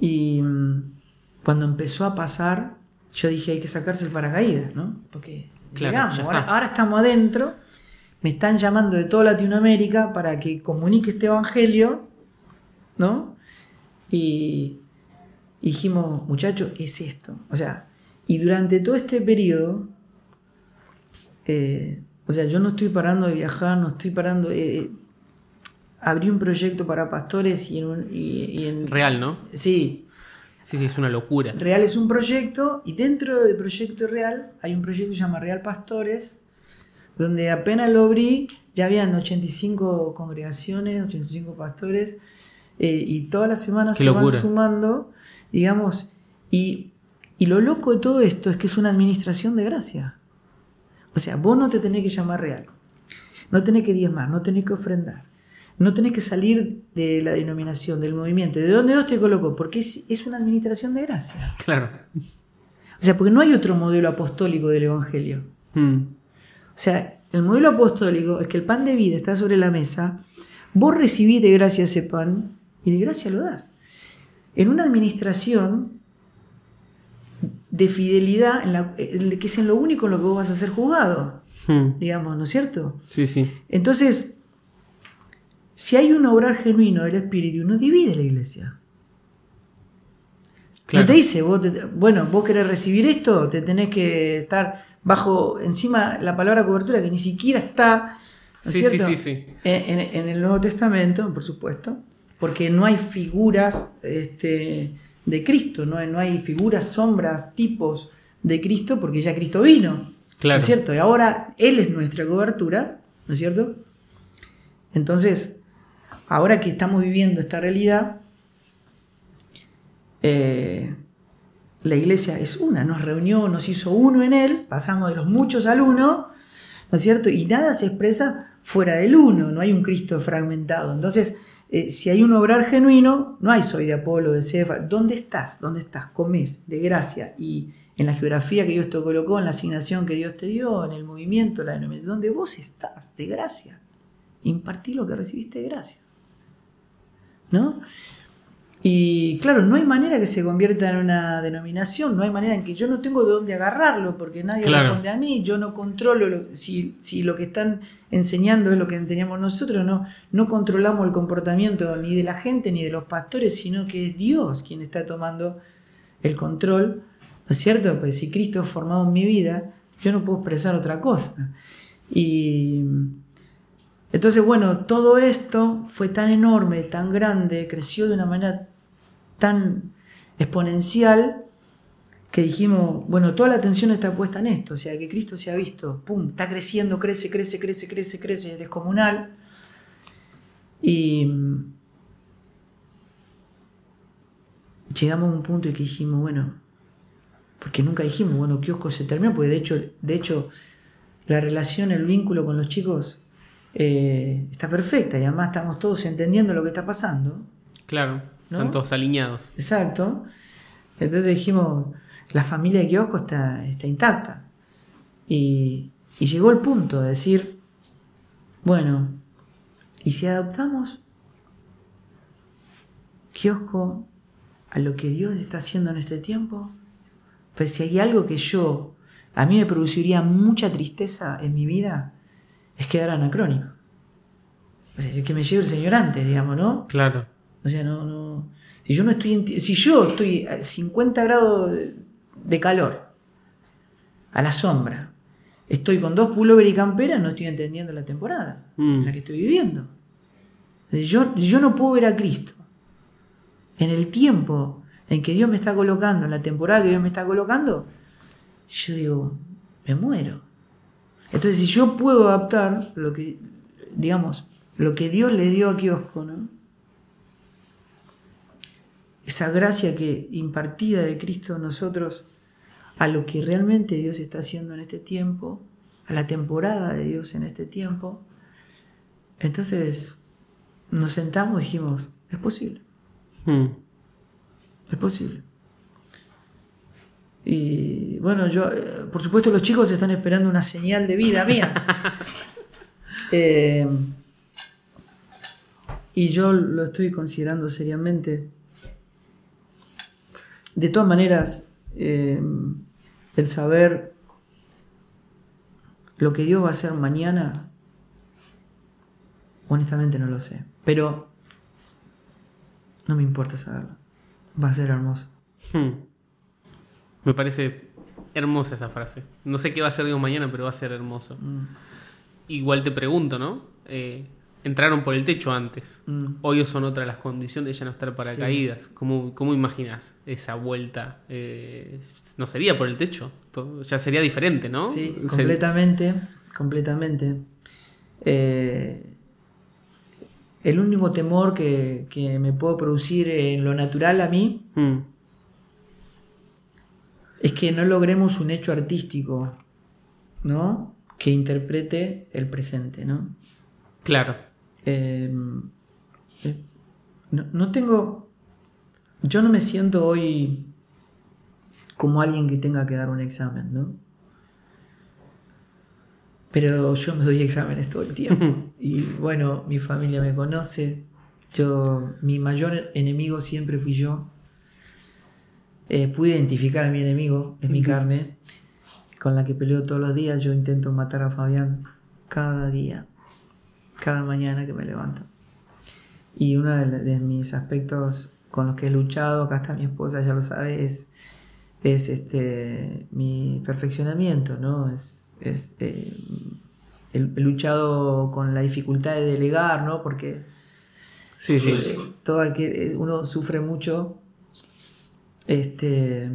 S2: Y mm, cuando empezó a pasar, yo dije, hay que sacarse el paracaídas, ¿no? Porque llegamos, ahora, estamos adentro me están llamando de toda Latinoamérica para que comunique este evangelio, ¿no? Y, dijimos, muchachos, es esto. O sea, y durante todo este periodo, eh, o sea, yo no estoy parando de viajar, no estoy parando. Eh, abrí un proyecto para pastores y en,
S1: Real, ¿no?
S2: Sí.
S1: Sí, sí, es una locura.
S2: Real es un proyecto y dentro del proyecto Real hay un proyecto que se llama Real Pastores, donde apenas lo abrí, ya habían 85 congregaciones, 85 pastores, eh, y todas las semanas se van sumando, digamos, y, lo loco de todo esto es que es una administración de gracia. O sea, vos no te tenés que llamar real, no tenés que diezmar, no tenés que ofrendar, no tenés que salir de la denominación, del movimiento. ¿De dónde Dios te colocó? Porque es, una administración de gracia.
S1: Claro.
S2: O sea, porque no hay otro modelo apostólico del Evangelio. Hmm. O sea, el modelo apostólico es que el pan de vida está sobre la mesa, vos recibís de gracia ese pan y de gracia lo das. En una administración de fidelidad, en la, que es en lo único en lo que vos vas a ser juzgado, hmm. digamos, ¿no es cierto?
S1: Sí, sí.
S2: Entonces, si hay un obrar genuino del Espíritu, no divide la iglesia. No te dice, vos bueno, vos querés recibir esto, te tenés que estar bajo encima la palabra cobertura que ni siquiera está En, el Nuevo Testamento, por supuesto, porque no hay figuras este, de Cristo, no hay, no hay figuras, sombras, tipos de Cristo, porque ya Cristo vino. Claro. es cierto? Y ahora Él es nuestra cobertura, ¿no es cierto? Entonces, ahora que estamos viviendo esta realidad, eh, la iglesia es una, nos reunió, nos hizo uno en él, pasamos de los muchos al uno, ¿no es cierto? Y nada se expresa fuera del uno, no hay un Cristo fragmentado. Entonces, eh, si hay un obrar genuino, no hay soy de Apolo, de Cefa. ¿Dónde estás? ¿Dónde estás? Comes de gracia. Y en la geografía que Dios te colocó, en la asignación que Dios te dio, en el movimiento, la denominación, donde vos estás, de gracia. Impartí lo que recibiste de gracia. ¿No? Y claro, no hay manera que se convierta en una denominación, no hay manera en que yo no tengo de dónde agarrarlo, porque nadie
S1: Claro.
S2: responde a mí, yo no controlo lo- si, si lo que están enseñando es lo que teníamos nosotros, no, no controlamos el comportamiento ni de la gente ni de los pastores, sino que es Dios quien está tomando el control, ¿no es cierto? Pues si Cristo es formado en mi vida, yo no puedo expresar otra cosa. Y entonces, bueno, todo esto fue tan enorme, tan grande, creció de una manera tan exponencial que dijimos, bueno, toda la atención está puesta en esto, o sea, que Cristo se ha visto, pum, está creciendo, crece, crece, crece, crece, crece, es descomunal. Y llegamos a un punto en que dijimos, bueno, porque nunca dijimos, bueno, kiosco se terminó, porque de hecho, de hecho la relación, el vínculo con los chicos eh, está perfecta y además estamos todos entendiendo lo que está pasando.
S1: Claro,
S2: ¿No?
S1: están todos alineados.
S2: Exacto. Entonces dijimos, la familia de kiosco está, está intacta. Y, y llegó el punto de decir, bueno, ¿y si adaptamos kiosco a lo que Dios está haciendo en este tiempo? Pues si hay algo que yo, a mí me produciría mucha tristeza en mi vida, es quedar anacrónico. O sea, que me lleve el Señor antes, digamos, ¿no?
S1: Claro.
S2: O sea, no, no. Si yo no estoy. en Si yo estoy a 50 grados de, calor, a la sombra, estoy con dos pullover y campera, no estoy entendiendo la temporada
S1: Mm.
S2: en la que estoy viviendo. Yo, yo no puedo ver a Cristo en el tiempo en que Dios me está colocando, en la temporada que Dios me está colocando. Yo digo, me muero. Entonces, si yo puedo adaptar lo que, digamos, lo que Dios le dio a Kiosco, ¿no? Esa gracia que impartida de Cristo a nosotros a lo que realmente Dios está haciendo en este tiempo, a la temporada de Dios en este tiempo. Entonces nos sentamos y dijimos, es posible,
S1: Mm.
S2: es posible. Y bueno, yo, eh, por supuesto los chicos están esperando una señal de vida mía. Eh, y yo lo estoy considerando seriamente. De todas maneras, eh, el saber lo que Dios va a hacer mañana, honestamente no lo sé. Pero no me importa saberlo. Va a ser hermoso.
S1: Hmm. Me parece hermosa esa frase. No sé qué va a ser Dios mañana, pero va a ser hermoso.
S2: Mm,
S1: Igual te pregunto, ¿no? Eh, entraron por el techo antes.
S2: mm.
S1: Hoy son otras las condiciones de ya no estar paracaídas. ¿Cómo, cómo imaginas esa vuelta? Eh, no sería por el techo, todo- ya sería diferente, ¿no?
S2: Sí,
S1: Se-
S2: completamente, completamente. Eh, el único temor que, que me puedo producir en lo natural a mí
S1: Mm,
S2: es que no logremos un hecho artístico, ¿no? Que interprete el presente, ¿no?
S1: Claro.
S2: Eh, eh, no, no tengo. Yo no me siento hoy como alguien que tenga que dar un examen, ¿no? Pero yo me doy exámenes todo el tiempo. Y bueno, mi familia me conoce. Yo, mi mayor enemigo siempre fui yo. Eh, pude identificar a mi enemigo, es mi carne, con la que peleo todos los días. Yo intento matar a Fabián cada día cada mañana que me levanto. Y uno de, de mis aspectos con los que he luchado, acá está mi esposa, ya lo sabe, es, es este, mi perfeccionamiento, ¿no? Es, es, eh, he he luchado con la dificultad de delegar, ¿no? Porque
S1: Sí, sí.
S2: eh, todo aquel- eh, uno sufre mucho. Este,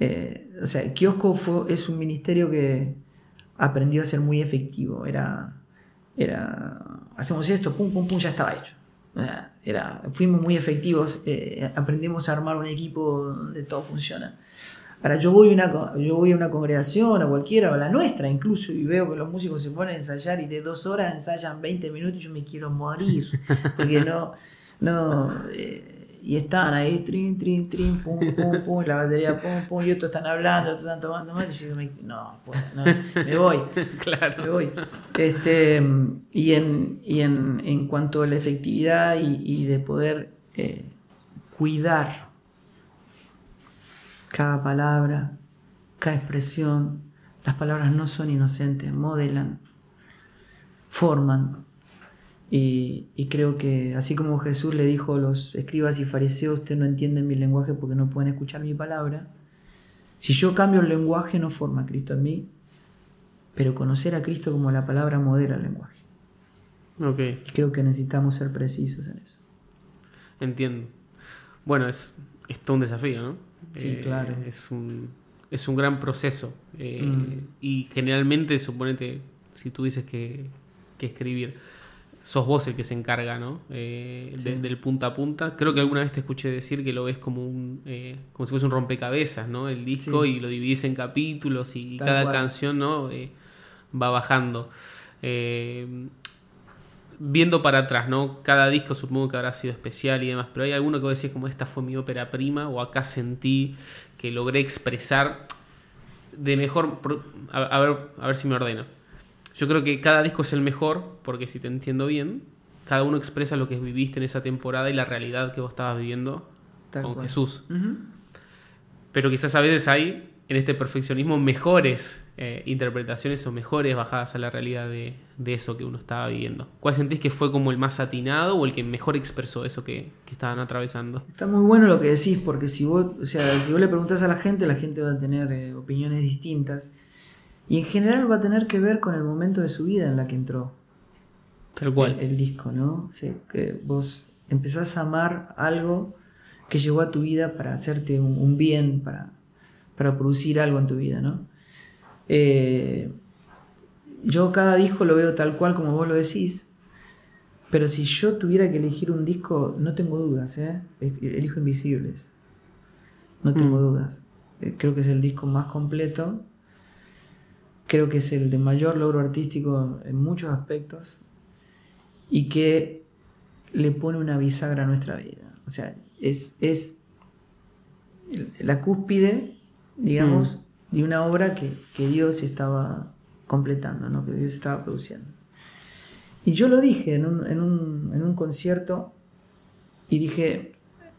S2: eh, o sea, Kiosco fue- es un ministerio que aprendió a ser muy efectivo. Era, era hacemos esto, pum, pum, pum, ya estaba hecho. Era, fuimos muy efectivos, eh, aprendimos a armar un equipo donde todo funciona. Ahora, yo voy, una, yo voy a una congregación, a cualquiera, a la nuestra incluso, y veo que los músicos se ponen a ensayar y de dos horas ensayan 20 minutos y yo me quiero morir. Porque no. no eh, y están ahí, trin, trin, trin, pum, pum, pum, la batería, pum, pum, y otros están hablando, otros están tomando más, y yo me, no, pues, no, me voy,
S1: claro.
S2: me voy. Este, y en, y en, en cuanto a la efectividad y, y de poder eh, cuidar cada palabra, cada expresión. Las palabras no son inocentes, modelan, forman. Y, creo que así como Jesús le dijo a los escribas y fariseos, ustedes no entienden mi lenguaje porque no pueden escuchar mi palabra, si yo cambio el lenguaje no forma Cristo en mí, pero conocer a Cristo como la palabra modela el lenguaje.
S1: Okay.
S2: creo que necesitamos ser precisos en eso.
S1: Entiendo. Bueno, es, es todo un desafío, ¿no?
S2: Sí, eh, claro.
S1: Es un, es un gran proceso. Eh, mm. Y generalmente, suponete, si tú dices que, que, escribir, sos vos el que se encarga, ¿no? Eh, del punta a punta. Creo que alguna vez te escuché decir que lo ves como un como si fuese un rompecabezas, ¿no? El disco y lo dividís en capítulos y cada canción, ¿no? va bajando viendo para atrás, ¿no? Cada disco supongo que habrá sido especial y demás, pero hay alguno que vos decís como esta fue mi ópera prima o acá sentí que logré expresar de mejor... A, ver, a ver si me ordeno. Yo creo que cada disco es el mejor, porque si te entiendo bien, cada uno expresa lo que viviste en esa temporada y la realidad que vos estabas viviendo con Jesús. Pero quizás a veces hay en este perfeccionismo mejores eh, interpretaciones o mejores bajadas a la realidad de, eso que uno estaba viviendo. ¿Cuál sentís que fue como el más atinado o el que mejor expresó eso que, estaban atravesando?
S2: Está muy bueno lo que decís, porque si vos, o sea, si vos le preguntás a la gente, la gente va a tener eh, opiniones distintas. Y en general va a tener que ver con el momento de su vida en la que entró.
S1: Tal cual.
S2: El, disco, ¿no? que vos empezás a amar algo que llegó a tu vida para hacerte un bien, para para producir algo en tu vida, ¿no? Eh, yo cada disco lo veo tal cual como vos lo decís, pero si yo tuviera que elegir un disco, no tengo dudas, ¿eh? Elijo Invisibles. No tengo mm. dudas. Eh, creo que es el disco más completo. Creo que es el de mayor logro artístico en muchos aspectos. Y que le pone una bisagra a nuestra vida. O sea, es, es la cúspide digamos, mm. de una obra que, Dios estaba completando, ¿no? que Dios estaba produciendo. Y yo lo dije en un, en un, en un concierto y dije,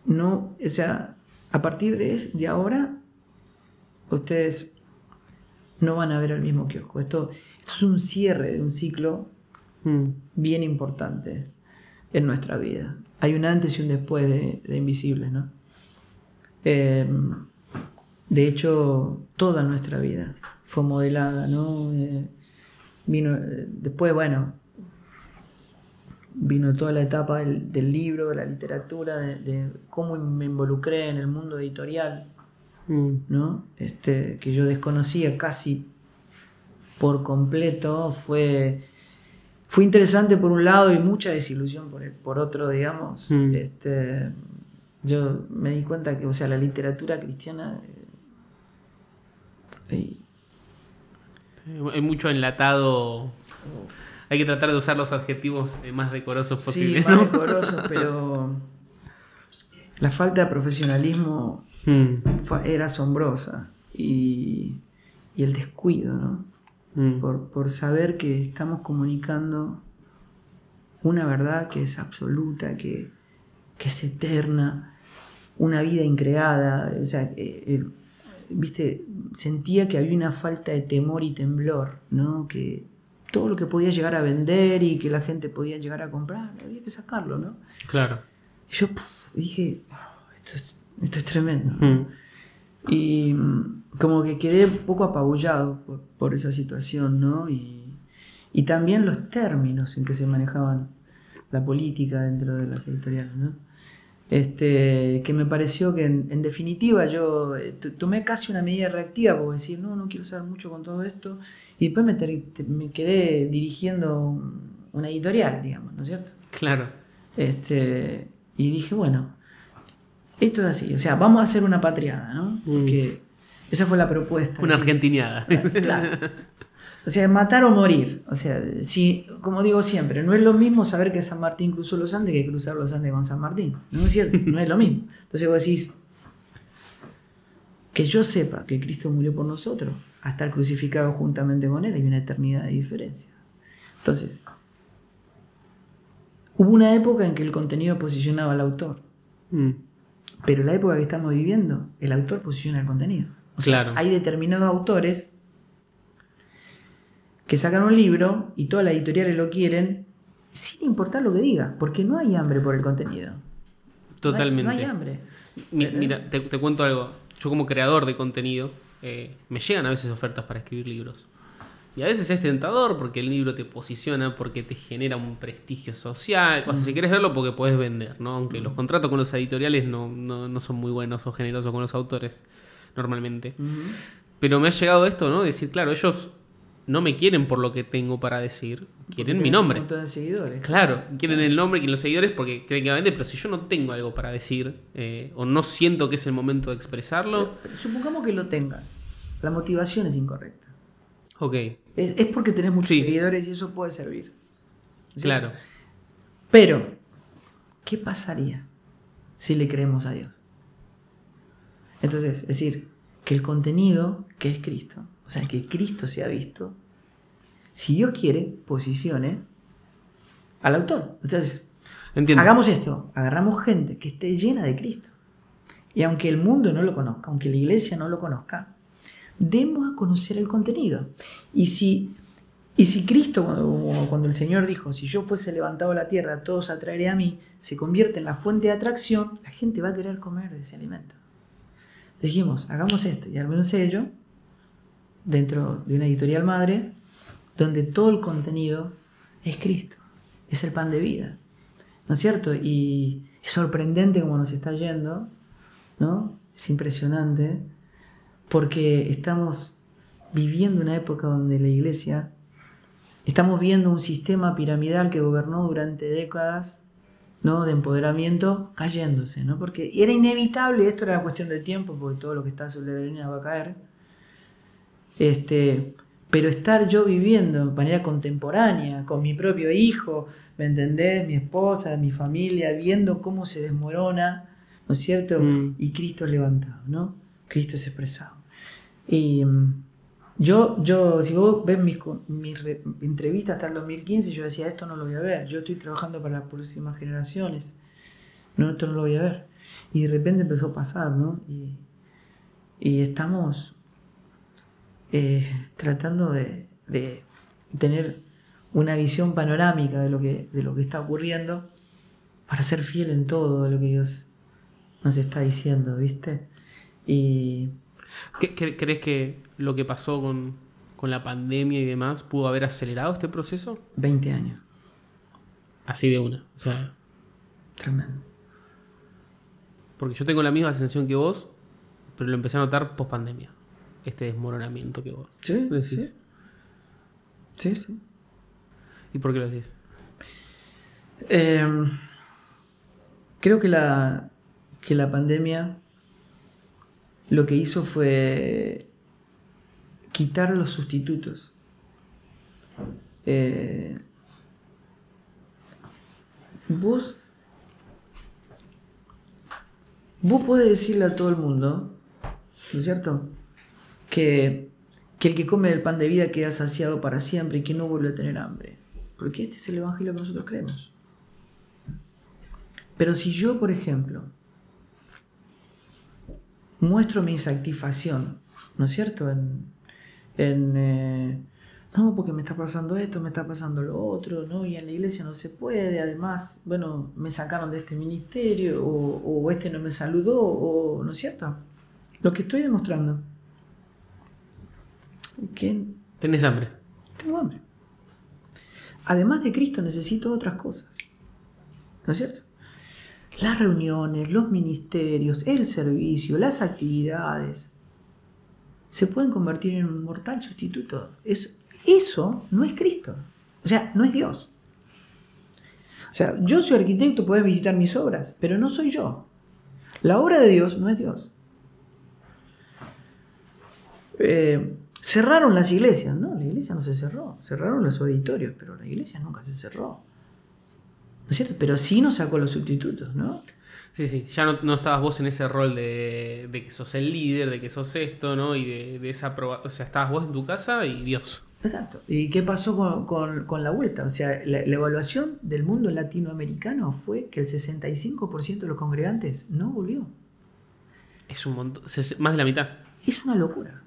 S2: no, o sea, a partir de, de ahora, ustedes no van a ver el mismo kiosco. Esto, esto es un cierre de un ciclo mm. bien importante en nuestra vida. Hay un antes y un después de, de Invisibles, ¿no? Eh, de hecho, toda nuestra vida fue modelada, ¿no? Eh, vino, eh, después, bueno, vino toda la etapa del, libro, de la literatura, de, cómo me involucré en el mundo editorial, mm. ¿no? Este, que yo desconocía casi por completo, fue, fue interesante por un lado y mucha desilusión por, por otro, digamos. Mm. Este, yo me di cuenta que, o sea, la literatura cristiana
S1: hay mucho enlatado. Hay que tratar de usar los adjetivos eh, más decorosos posibles.
S2: Sí, más decorosos, pero la falta de profesionalismo hmm. era asombrosa. Y, el descuido, ¿no? Hmm. Por, saber que estamos comunicando una verdad que es absoluta, que, es eterna, una vida increada. O sea, el, viste, sentía que había una falta de temor y temblor, ¿no? Que todo lo que podía llegar a vender y que la gente podía llegar a comprar, había que sacarlo, ¿no?
S1: Claro.
S2: Y yo dije, oh, esto, es, tremendo. Mm. Y como que quedé un poco apabullado por, esa situación, ¿no? Y, y, también los términos en que se manejaban la política dentro de las editoriales, ¿no? Este, que me pareció que en, definitiva yo eh, tomé casi una medida reactiva porque decir, no, no quiero saber mucho con todo esto. Y después me, me quedé dirigiendo una editorial, digamos, ¿no es cierto?
S1: Claro.
S2: Este, y dije, bueno, esto es así, o sea, vamos a hacer una patriada, ¿no? Mm. Porque Esa fue la propuesta.
S1: Una
S2: decir,
S1: argentiniada.
S2: Claro. O sea, matar o morir. O sea, si, como digo siempre, no es lo mismo saber que San Martín cruzó los Andes que cruzar los Andes con San Martín. No es cierto, no es lo mismo. Entonces vos decís, que yo sepa que Cristo murió por nosotros, a estar crucificado juntamente con Él, hay una eternidad de diferencia. Entonces, hubo una época en que el contenido posicionaba al autor,
S1: Mm,
S2: pero la época que estamos viviendo, el autor posiciona el contenido. O sea,
S1: Claro.
S2: hay determinados autores que sacan un libro y todas las editoriales lo quieren sin importar lo que diga, porque no hay hambre por el contenido. No hay-
S1: Totalmente.
S2: No hay, hambre.
S1: Mi- Mira, te, te cuento algo. Yo como creador de contenido, eh, me llegan a veces ofertas para escribir libros. Y a veces es tentador porque el libro te posiciona, porque te genera un prestigio social. O sea, si quieres verlo, porque puedes vender, ¿no? Aunque los contratos con los editoriales no, no, no son muy buenos o generosos con los autores, normalmente. Pero me ha llegado esto, ¿no? Decir, claro, ellos no me quieren por lo que tengo para decir, quieren mi nombre.
S2: Un montón de seguidores.
S1: Claro, quieren el nombre y los seguidores porque creen que va a vender, pero si yo no tengo algo para decir eh, o no siento que es el momento de expresarlo,
S2: Pero supongamos que lo tengas. La motivación es incorrecta.
S1: Ok,
S2: Es, es porque tenés muchos
S1: Sí.
S2: seguidores y eso puede servir. ¿Sí?
S1: claro.
S2: Pero, ¿qué pasaría si le creemos a Dios? Entonces, es decir, que el contenido que es Cristo, o sea, que Cristo se ha visto, si Dios quiere, posicione al autor. Entonces,
S1: Entiendo.
S2: hagamos esto, agarramos gente que esté llena de Cristo. Y aunque el mundo no lo conozca, aunque la iglesia no lo conozca, demos a conocer el contenido. Y si, y si Cristo, cuando, el Señor dijo, si yo fuese levantado a la tierra, todos atraeré a mí, se convierte en la fuente de atracción, la gente va a querer comer de ese alimento. Dijimos, hagamos esto y armé un sello dentro de una editorial madre donde todo el contenido es Cristo, es el pan de vida. ¿No es cierto? Y es sorprendente cómo nos está yendo, ¿no? Es impresionante, porque estamos viviendo una época donde la iglesia, estamos viendo un sistema piramidal que gobernó durante décadas, ¿no? De empoderamiento cayéndose, ¿no? Porque era inevitable, esto era cuestión de tiempo, porque todo lo que está sobre la línea va a caer. Este, pero estar yo viviendo de manera contemporánea, con mi propio hijo, ¿me entendés? Mi esposa, mi familia, viendo cómo se desmorona, ¿no es cierto?
S1: Mm.
S2: Y Cristo es levantado, ¿no? Cristo es expresado. Y mm, yo, yo, si vos ves mis, mis re- entrevistas hasta el 2015, yo decía, esto no lo voy a ver, yo estoy trabajando para las próximas generaciones, no, esto no lo voy a ver. Y de repente empezó a pasar, ¿no? Y, y estamos eh, tratando de, de tener una visión panorámica de lo, que, de lo que está ocurriendo para ser fiel en todo lo que Dios nos está diciendo, ¿viste? Y
S1: ¿Qué- qué- ¿Crees que lo que pasó con, con la pandemia y demás pudo haber acelerado este proceso?
S2: 20 años,
S1: Así de una. O sea,
S2: tremendo.
S1: porque yo tengo la misma sensación que vos, pero lo empecé a notar post pandemia. Este desmoronamiento que vos
S2: Sí,
S1: decís.
S2: sí. Sí, sí.
S1: ¿Y por qué lo decís?
S2: Eh, creo que la, que la pandemia lo que hizo fue quitar los sustitutos. Eh, vos, vos podés decirle a todo el mundo, ¿no es cierto? Que, que el que come el pan de vida queda saciado para siempre y que no vuelve a tener hambre. Porque este es el evangelio que nosotros creemos. Pero si yo, por ejemplo, muestro mi insatisfacción, ¿no es cierto? En, en, eh, no, porque me está pasando esto, me está pasando lo otro, ¿no? Y en la iglesia no se puede, además, bueno, me sacaron de este ministerio, o, o este no me saludó, o, ¿no es cierto? Lo que estoy demostrando, que
S1: Tenés hambre.
S2: tengo hambre. Además de Cristo necesito otras cosas. ¿No es cierto? Las reuniones, los ministerios, el servicio, las actividades se pueden convertir en un mortal sustituto. Es, eso no es Cristo. O sea, no es Dios. O sea, yo soy arquitecto, puedes visitar mis obras, pero no soy yo. La obra de Dios no es Dios. eh, cerraron las iglesias. No, la iglesia no se cerró. Cerraron los auditorios, pero la iglesia nunca se cerró. ¿No es cierto? Pero sí nos sacó los sustitutos, ¿no?
S1: Sí, sí, ya no, estabas vos en ese rol de, que sos el líder, de que sos esto, ¿no? Y de, esa prueba. O sea, estabas vos en tu casa y Dios.
S2: Exacto. ¿Y qué pasó con, la vuelta? O sea, la, evaluación del mundo latinoamericano fue que el 65% de los congregantes no volvió.
S1: Es un montón, más de la mitad.
S2: Es una locura.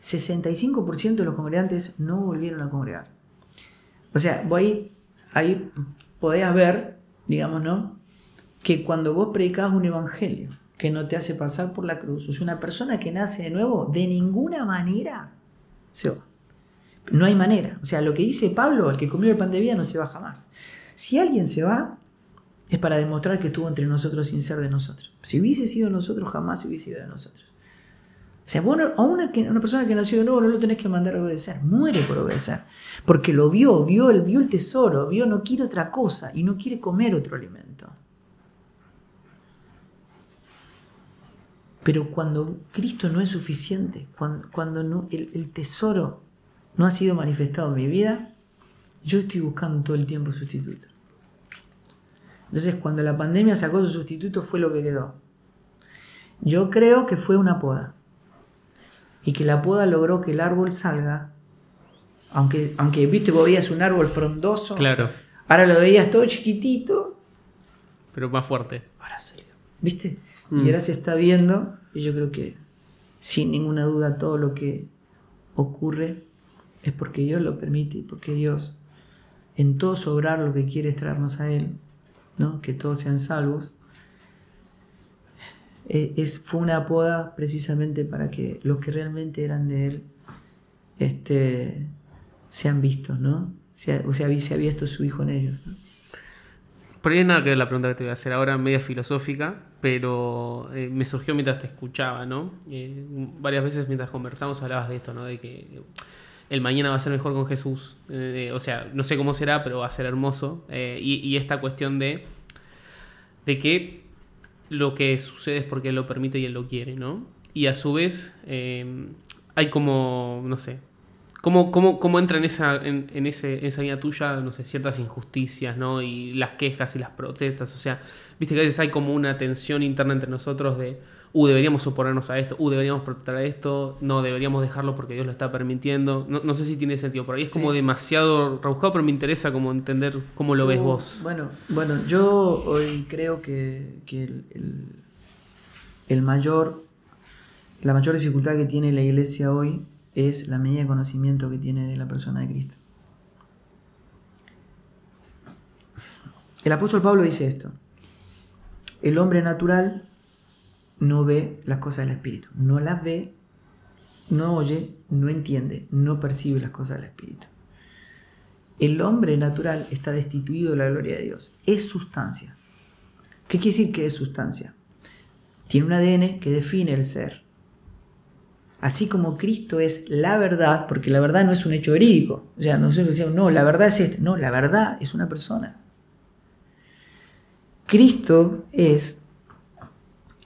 S2: 65% de los congregantes no volvieron a congregar. O sea, ahí, ahí podías ver, digamos, ¿no? Que cuando vos predicás un evangelio que no te hace pasar por la cruz, o sea, una persona que nace de nuevo, de ninguna manera se va. No hay manera. O sea, lo que dice Pablo, el que comió el pan de vida no se va jamás. Si alguien se va, es para demostrar que estuvo entre nosotros sin ser de nosotros. Si hubiese sido nosotros, jamás hubiese sido de nosotros. O sea, bueno, a una, persona que nació de nuevo no lo tenés que mandar a obedecer, muere por obedecer. Porque lo vio, vio el, vio el tesoro, vio no quiere otra cosa y no quiere comer otro alimento. Pero cuando Cristo no es suficiente, cuando, cuando no, el, el tesoro no ha sido manifestado en mi vida, yo estoy buscando todo el tiempo sustituto. Entonces, cuando la pandemia sacó su sustituto, fue lo que quedó. Yo creo que fue una poda. Y que la poda logró que el árbol salga. Aunque, aunque viste, vos veías un árbol frondoso.
S1: Claro.
S2: Ahora lo veías todo chiquitito.
S1: Pero más fuerte.
S2: Ahora salió. ¿Viste? Y mm. ahora se está viendo. Y yo creo que, sin ninguna duda, todo lo que ocurre es porque Dios lo permite y porque Dios en todo sobrar lo que quiere es traernos a Él, ¿no? que todos sean salvos. E, es, fue una poda precisamente para que los que realmente eran de Él este, sean vistos, ¿no? o sea, se había visto su Hijo en ellos.
S1: Por ahí nada que ver la pregunta que te voy a hacer ahora, media filosófica, pero eh, me surgió mientras te escuchaba, ¿no? Eh, varias veces mientras conversamos hablabas de esto, ¿no? De que el mañana va a ser mejor con Jesús. Eh, o sea, no sé cómo será, pero va a ser hermoso. Eh, y, esta cuestión de, de que lo que sucede es porque Él lo permite y Él lo quiere, ¿no? Y a su vez eh, hay como, no sé, ¿Cómo, cómo, cómo entra en esa, en, en, esa línea tuya, no sé, ciertas injusticias, ¿no? Y las quejas y las protestas. O sea, viste que a veces hay como una tensión interna entre nosotros de, uh, deberíamos oponernos a esto, uh, deberíamos protestar a esto, no, deberíamos dejarlo porque Dios lo está permitiendo. No, sé si tiene sentido, por ahí es como demasiado rebuscado, pero me interesa como entender cómo lo ves uh, vos.
S2: Bueno, bueno, yo hoy creo que, el, mayor, la mayor dificultad que tiene la iglesia hoy es la medida de conocimiento que tiene de la persona de Cristo. El apóstol Pablo dice esto. El hombre natural no ve las cosas del Espíritu. No las ve, no oye, no entiende, no percibe las cosas del Espíritu. El hombre natural está destituido de la gloria de Dios. Es sustancia. ¿Qué quiere decir que es sustancia? Tiene un ADN que define el ser. Así como Cristo es la verdad, porque la verdad no es un hecho verídico. O sea, nosotros decimos, no, la verdad es este. No, la verdad es una persona. Cristo es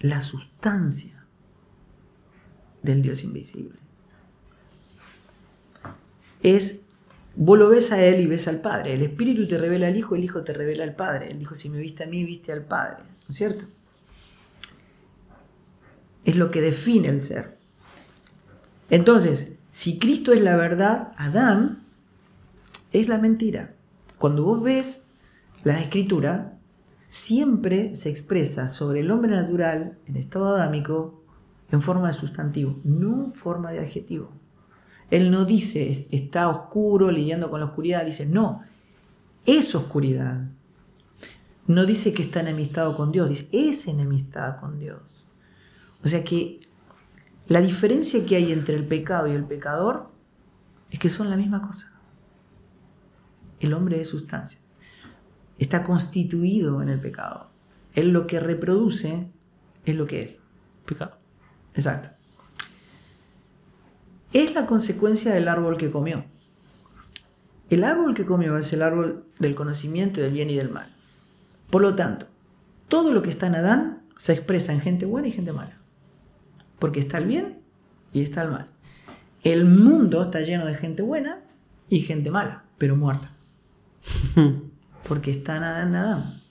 S2: la sustancia del Dios invisible. Es, vos lo ves a Él y ves al Padre. El Espíritu te revela al Hijo, el Hijo te revela al Padre. Él dijo, si me viste a mí, viste al Padre. ¿No es cierto? Es lo que define el ser. Entonces, si Cristo es la verdad, Adán es la mentira. Cuando vos ves la escritura, siempre se expresa sobre el hombre natural en estado adámico en forma de sustantivo, no en forma de adjetivo. Él no dice está oscuro lidiando con la oscuridad, dice no, es oscuridad. No dice que está enemistado con Dios, dice es enemistad con Dios. O sea que la diferencia que hay entre el pecado y el pecador es que son la misma cosa. El hombre es sustancia está constituido en el pecado. Él lo que reproduce es lo que es.
S1: Pecado.
S2: Exacto. Es la consecuencia del árbol que comió. El árbol que comió es el árbol del conocimiento del bien y del mal. Por lo tanto, todo lo que está en Adán se expresa en gente buena y gente mala. Porque está el bien y está el mal. El mundo está lleno de gente buena y gente mala, pero muerta. Porque está en Adán.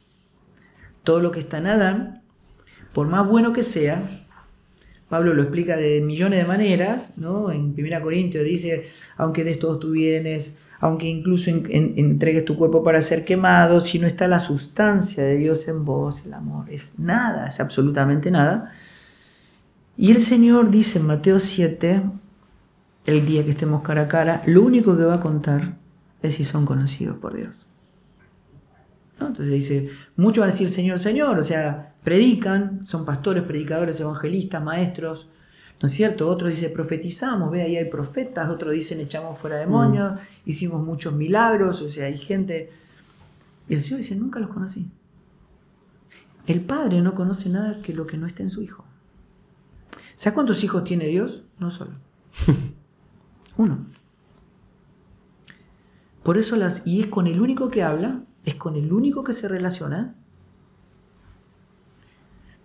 S2: Todo lo que está en Adán, por más bueno que sea, Pablo lo explica de millones de maneras, ¿no? En 1 Corintios dice, aunque des todos tus bienes, aunque incluso entregues tu cuerpo para ser quemado, si no está la sustancia de Dios en vos, el amor, es nada, es absolutamente nada. Y el Señor dice en Mateo 7, el día que estemos cara a cara, lo único que va a contar es si son conocidos por Dios. Entonces dice, muchos van a decir Señor, Señor, o sea, predican, son pastores, predicadores, evangelistas, maestros, ¿no es cierto? Otros dicen, profetizamos, ve, ahí hay profetas, otros dicen, echamos fuera demonios, mm. hicimos muchos milagros, o sea, hay gente... Y el Señor dice, nunca los conocí. El Padre no conoce nada que lo que no está en su Hijo. ¿Sabes cuántos hijos tiene Dios? No solo. Uno. Por eso las... Y es con el único que habla, es con el único que se relaciona.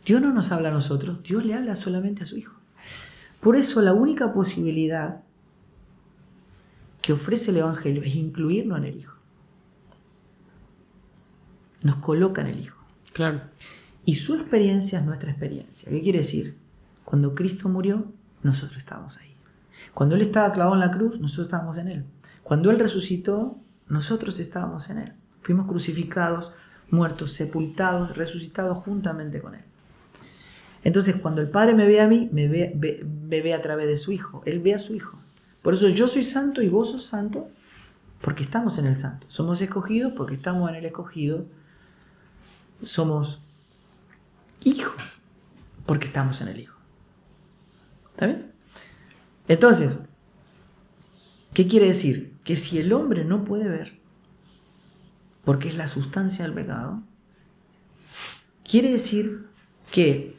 S2: Dios no nos habla a nosotros, Dios le habla solamente a su Hijo. Por eso la única posibilidad que ofrece el Evangelio es incluirnos en el Hijo. Nos coloca en el Hijo.
S1: Claro.
S2: Y su experiencia es nuestra experiencia. ¿Qué quiere decir? Cuando Cristo murió, nosotros estábamos ahí. Cuando Él estaba clavado en la cruz, nosotros estábamos en Él. Cuando Él resucitó, nosotros estábamos en Él. Fuimos crucificados, muertos, sepultados, resucitados juntamente con Él. Entonces, cuando el Padre me ve a mí, me ve, a través de su Hijo. Él ve a su Hijo. Por eso yo soy santo y vos sos santo porque estamos en el santo. Somos escogidos porque estamos en el escogido. Somos hijos porque estamos en el Hijo. ¿Está bien? Entonces, ¿qué quiere decir? Que si el hombre no puede ver, porque es la sustancia del pecado, quiere decir que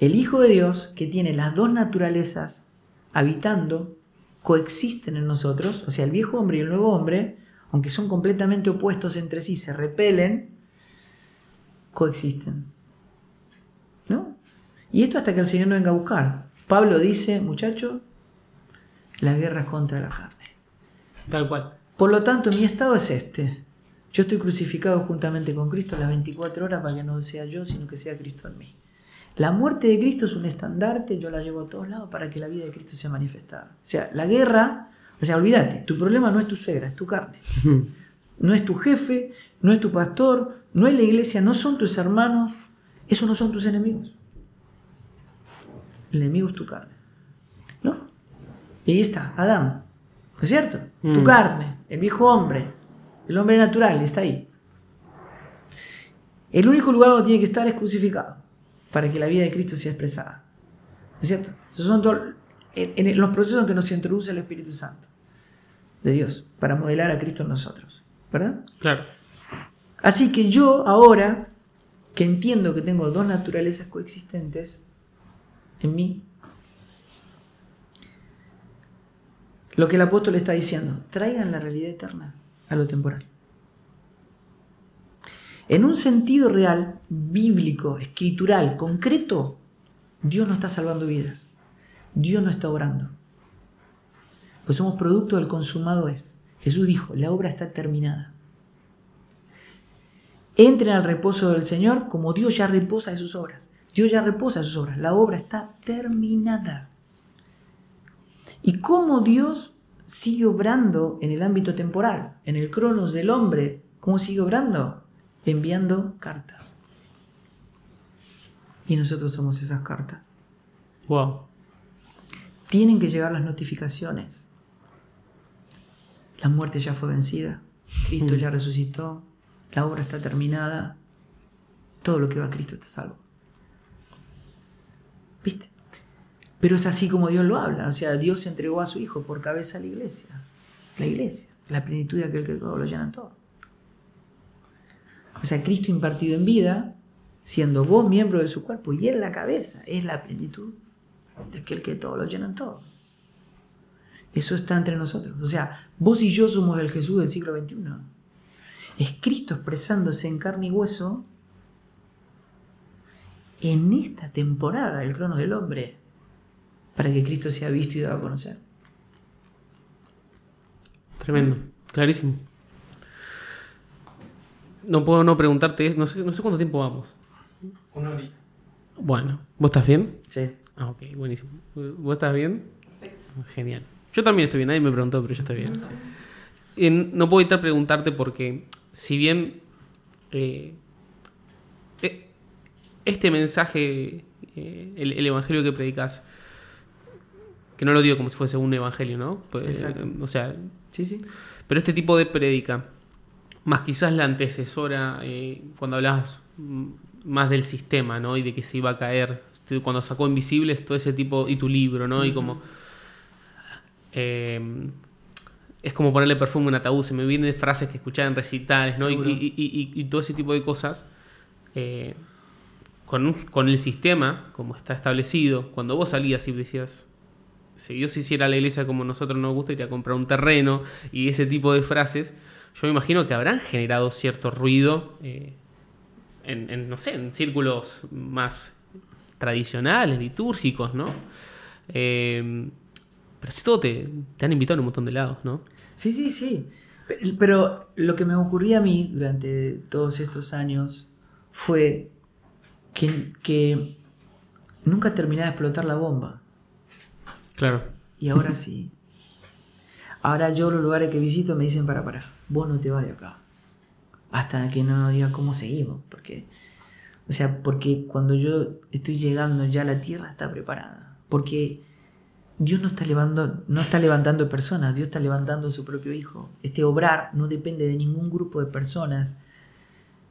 S2: el Hijo de Dios, que tiene las dos naturalezas habitando, coexisten en nosotros, o sea, el viejo hombre y el nuevo hombre, aunque son completamente opuestos entre sí, se repelen, coexisten. ¿No? Y esto hasta que el Señor no venga a buscar. Pablo dice, muchacho, la guerra es contra la carne.
S1: Tal cual.
S2: Por lo tanto, mi estado es este. Yo estoy crucificado juntamente con Cristo las 24 horas para que no sea yo, sino que sea Cristo en mí. La muerte de Cristo es un estandarte, yo la llevo a todos lados para que la vida de Cristo sea manifestada. O sea, la guerra, o sea, olvídate, tu problema no es tu suegra, es tu carne. No es tu jefe, no es tu pastor, no es la iglesia, no son tus hermanos, esos no son tus enemigos. El enemigo es tu carne. ¿No? Y ahí está, Adán. ¿No es cierto? Tu mm. carne, el viejo hombre, el hombre natural, está ahí. El único lugar donde tiene que estar es crucificado para que la vida de Cristo sea expresada. ¿No es cierto? Esos son en, los procesos en que nos introduce el Espíritu Santo de Dios para modelar a Cristo en nosotros. ¿Verdad?
S1: Claro.
S2: Así que yo ahora, que entiendo que tengo dos naturalezas coexistentes en mí, lo que el apóstol está diciendo, traigan la realidad eterna a lo temporal. En un sentido real, bíblico, escritural, concreto, Dios no está salvando vidas. Dios no está obrando. Pues somos producto del consumado es. Jesús dijo, la obra está terminada. Entren al reposo del Señor como Dios ya reposa de sus obras. Dios ya reposa de sus obras. La obra está terminada. ¿Y cómo Dios sigue obrando en el ámbito temporal, en el cronos del hombre? ¿Cómo sigue obrando? enviando cartas. Y nosotros somos esas cartas.
S1: Wow.
S2: Tienen que llegar las notificaciones. La muerte ya fue vencida. Cristo mm. ya resucitó. La obra está terminada. Todo lo que va a Cristo está salvo. ¿Viste? Pero es así como Dios lo habla. O sea, Dios entregó a su Hijo por cabeza a la iglesia. La iglesia. La plenitud de aquel que todo lo llenan todo. O sea, Cristo impartido en vida, siendo vos miembro de su cuerpo y Él la cabeza, es la plenitud de aquel que todo lo llena en todo. Eso está entre nosotros. O sea, vos y yo somos el Jesús del siglo XXI. Es Cristo expresándose en carne y hueso en esta temporada del crono del hombre. Para que Cristo sea visto y dado a conocer.
S1: Tremendo, clarísimo. No puedo no preguntarte, no sé, no sé cuánto tiempo vamos.
S3: Una horita.
S1: Bueno, ¿vos estás bien?
S2: Sí.
S1: Ah, ok, buenísimo. ¿Vos estás bien? Genial. Yo también estoy bien, nadie me preguntó, pero yo estoy bien. Y no puedo evitar preguntarte porque, si bien eh, eh, este mensaje, eh, el, el evangelio que predicas, que no lo digo como si fuese un evangelio, ¿no? Pues,
S2: Exacto.
S1: o sea,
S2: Sí, sí.
S1: pero este tipo de prédica, más quizás la antecesora, eh, cuando hablabas mm, más del sistema, ¿no? Y de que se iba a caer, este, cuando sacó Invisibles, todo ese tipo, y tu libro, ¿no? Y como... eh, es como ponerle perfume a un ataúd, se me vienen frases que escuchaba en recitales, ¿no? Y, y- y- y- y todo ese tipo de cosas. eh, con, un- con el sistema, como está establecido, cuando vos salías y decías, si Dios hiciera la iglesia como nosotros nos gusta, iría a comprar un terreno y ese tipo de frases, yo me imagino que habrán generado cierto ruido eh, en, no sé, en círculos más tradicionales, litúrgicos, ¿no? Eh, pero si todo te, te han invitado en un montón de lados, ¿no?
S2: Sí, sí, sí. Pero, pero lo que me ocurría a mí durante todos estos años fue que, que nunca terminaba de explotar la bomba.
S1: Claro.
S2: Y ahora sí. Ahora yo los lugares que visito me dicen para parar. Vos no te vas de acá. Hasta que no nos diga cómo seguimos. Porque, o sea, porque cuando yo estoy llegando ya la tierra está preparada. Porque Dios no está levantando, no está levantando personas, Dios está levantando a su propio Hijo. Este obrar no depende de ningún grupo de personas.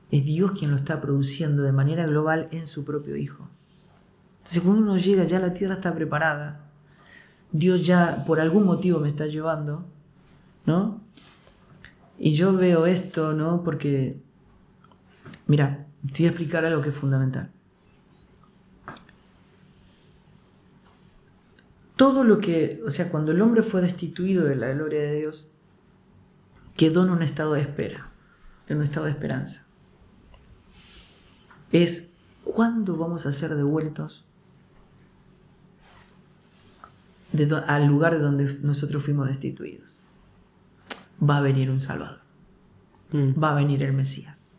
S2: Es Dios quien lo está produciendo de manera global en su propio Hijo. Entonces cuando uno llega ya la tierra está preparada. Dios ya por algún motivo me está llevando, ¿no? Y yo veo esto, ¿no? Porque, mira, te voy a explicar algo que es fundamental. Todo lo que, o sea, cuando el hombre fue destituido de la gloria de Dios, quedó en un estado de espera, en un estado de esperanza. Es, ¿cuándo vamos a ser devueltos de al lugar de donde nosotros fuimos destituidos? Va a venir un Salvador,
S1: Mm.
S2: va a venir el Mesías.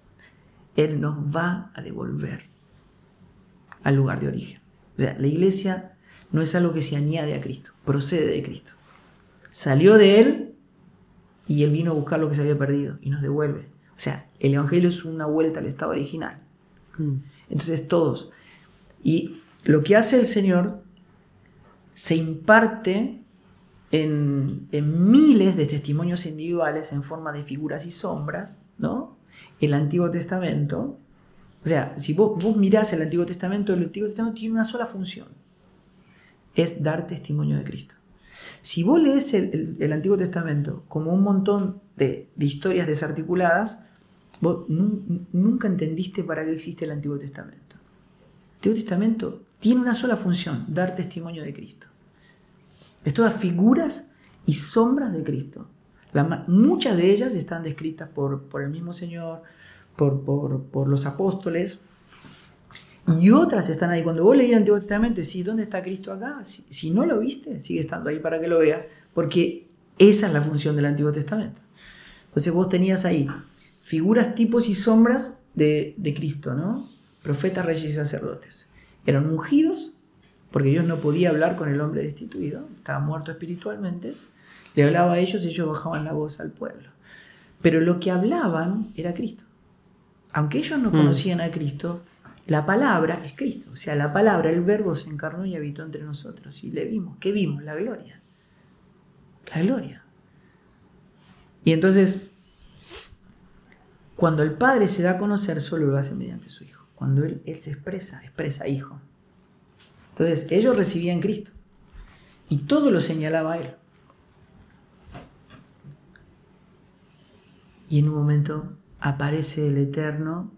S2: Él nos va a devolver al lugar de origen. O sea, la iglesia no es algo que se añade a Cristo, procede de Cristo. Salió de Él y Él vino a buscar lo que se había perdido y nos devuelve. O sea, el Evangelio es una vuelta al estado original.
S1: Mm.
S2: Entonces todos. Y lo que hace el Señor se imparte en, en miles de testimonios individuales en forma de figuras y sombras, ¿no? El Antiguo Testamento. O sea, si vos, vos mirás el Antiguo Testamento, el Antiguo Testamento tiene una sola función. Es dar testimonio de Cristo. Si vos lees el, el- Antiguo Testamento como un montón de, de historias desarticuladas, vos nun- nunca entendiste para qué existe el Antiguo Testamento. El Antiguo Testamento tiene una sola función, dar testimonio de Cristo. Es todas figuras y sombras de Cristo. Muchas de ellas están descritas por, el mismo Señor, por, los apóstoles, y otras están ahí. Cuando vos leís el Antiguo Testamento, decís, ¿dónde está Cristo acá? Si, si no lo viste, sigue estando ahí para que lo veas, porque esa es la función del Antiguo Testamento. Entonces vos tenías ahí figuras, tipos y sombras de, de Cristo, ¿no? Profetas, reyes y sacerdotes. Eran ungidos, porque Dios no podía hablar con el hombre destituido, estaba muerto espiritualmente. Le hablaba a ellos y ellos bajaban la voz al pueblo. Pero lo que hablaban era Cristo. Aunque ellos no
S1: Mm.
S2: conocían a Cristo, la palabra es Cristo. O sea, la palabra, el verbo se encarnó y habitó entre nosotros. Y le vimos. ¿Qué vimos? La gloria. La gloria. Y entonces, cuando el Padre se da a conocer, solo lo hace mediante su Hijo. Cuando Él, se expresa, expresa Hijo. Entonces, ellos recibían Cristo. Y todo lo señalaba a Él. Y en un momento aparece el Eterno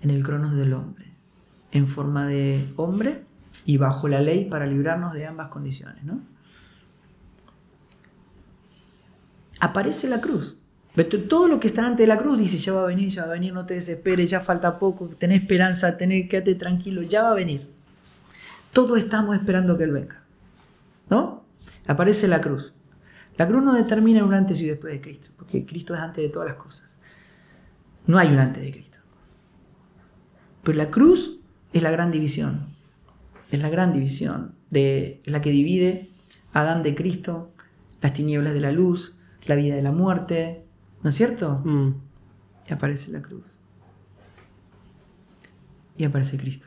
S2: en el cronos del hombre, en forma de hombre y bajo la ley para librarnos de ambas condiciones, ¿no? Aparece la cruz. Todo lo que está antes de la cruz dice, ya va a venir, ya va a venir, no te desesperes, ya falta poco, tenés esperanza, tenés, quédate tranquilo, ya va a venir. Todos estamos esperando que Él venga. Aparece la cruz. La cruz no determina un antes y después de Cristo, porque Cristo es antes de todas las cosas. No hay un antes de Cristo. Pero la cruz es la gran división. Es la gran división de la que divide a Adán de Cristo, las tinieblas de la luz, la vida de la muerte. ¿No es cierto?
S1: Mm.
S2: Y aparece la cruz. Y aparece Cristo.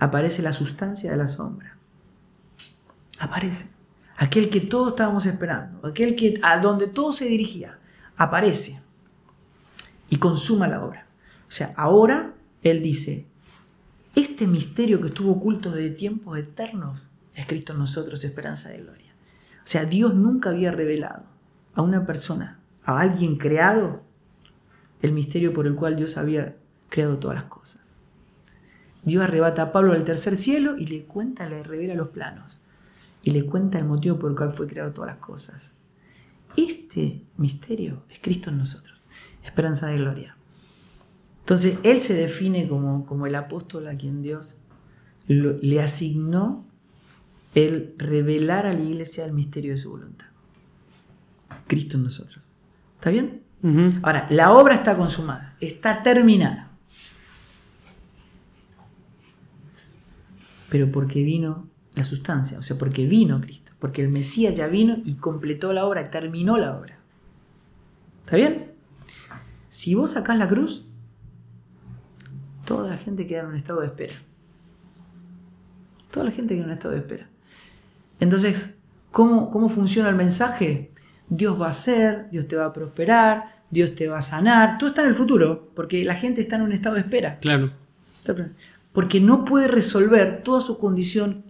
S2: Aparece la sustancia de la sombra. Aparece. Aquel que todos estábamos esperando. Aquel que a donde todo se dirigía. Aparece. Y consuma la obra. O sea, ahora Él dice, este misterio que estuvo oculto desde tiempos eternos, escrito en nosotros, esperanza de gloria. O sea, Dios nunca había revelado a una persona, a alguien creado, el misterio por el cual Dios había creado todas las cosas. Dios arrebata a Pablo del tercer cielo y le cuenta, le revela los planos y le cuenta el motivo por el cual fue creado todas las cosas. Este misterio es Cristo en nosotros, esperanza de gloria. Entonces, Él se define como, como el apóstol a quien Dios le asignó el revelar a la iglesia el misterio de su voluntad. Cristo en nosotros. ¿Está bien? Ahora, la obra está consumada, está terminada. Pero porque vino la sustancia, o sea, porque vino Cristo, porque el Mesías ya vino y completó la obra, terminó la obra. ¿Está bien? Si vos sacás la cruz, toda la gente queda en un estado de espera. Toda la gente queda en un estado de espera. Entonces, ¿cómo, cómo funciona el mensaje? Dios va a hacer, Dios te va a prosperar, Dios te va a sanar. Todo está en el futuro, porque la gente está en un estado de espera.
S1: Claro.
S2: Porque no puede resolver toda su condición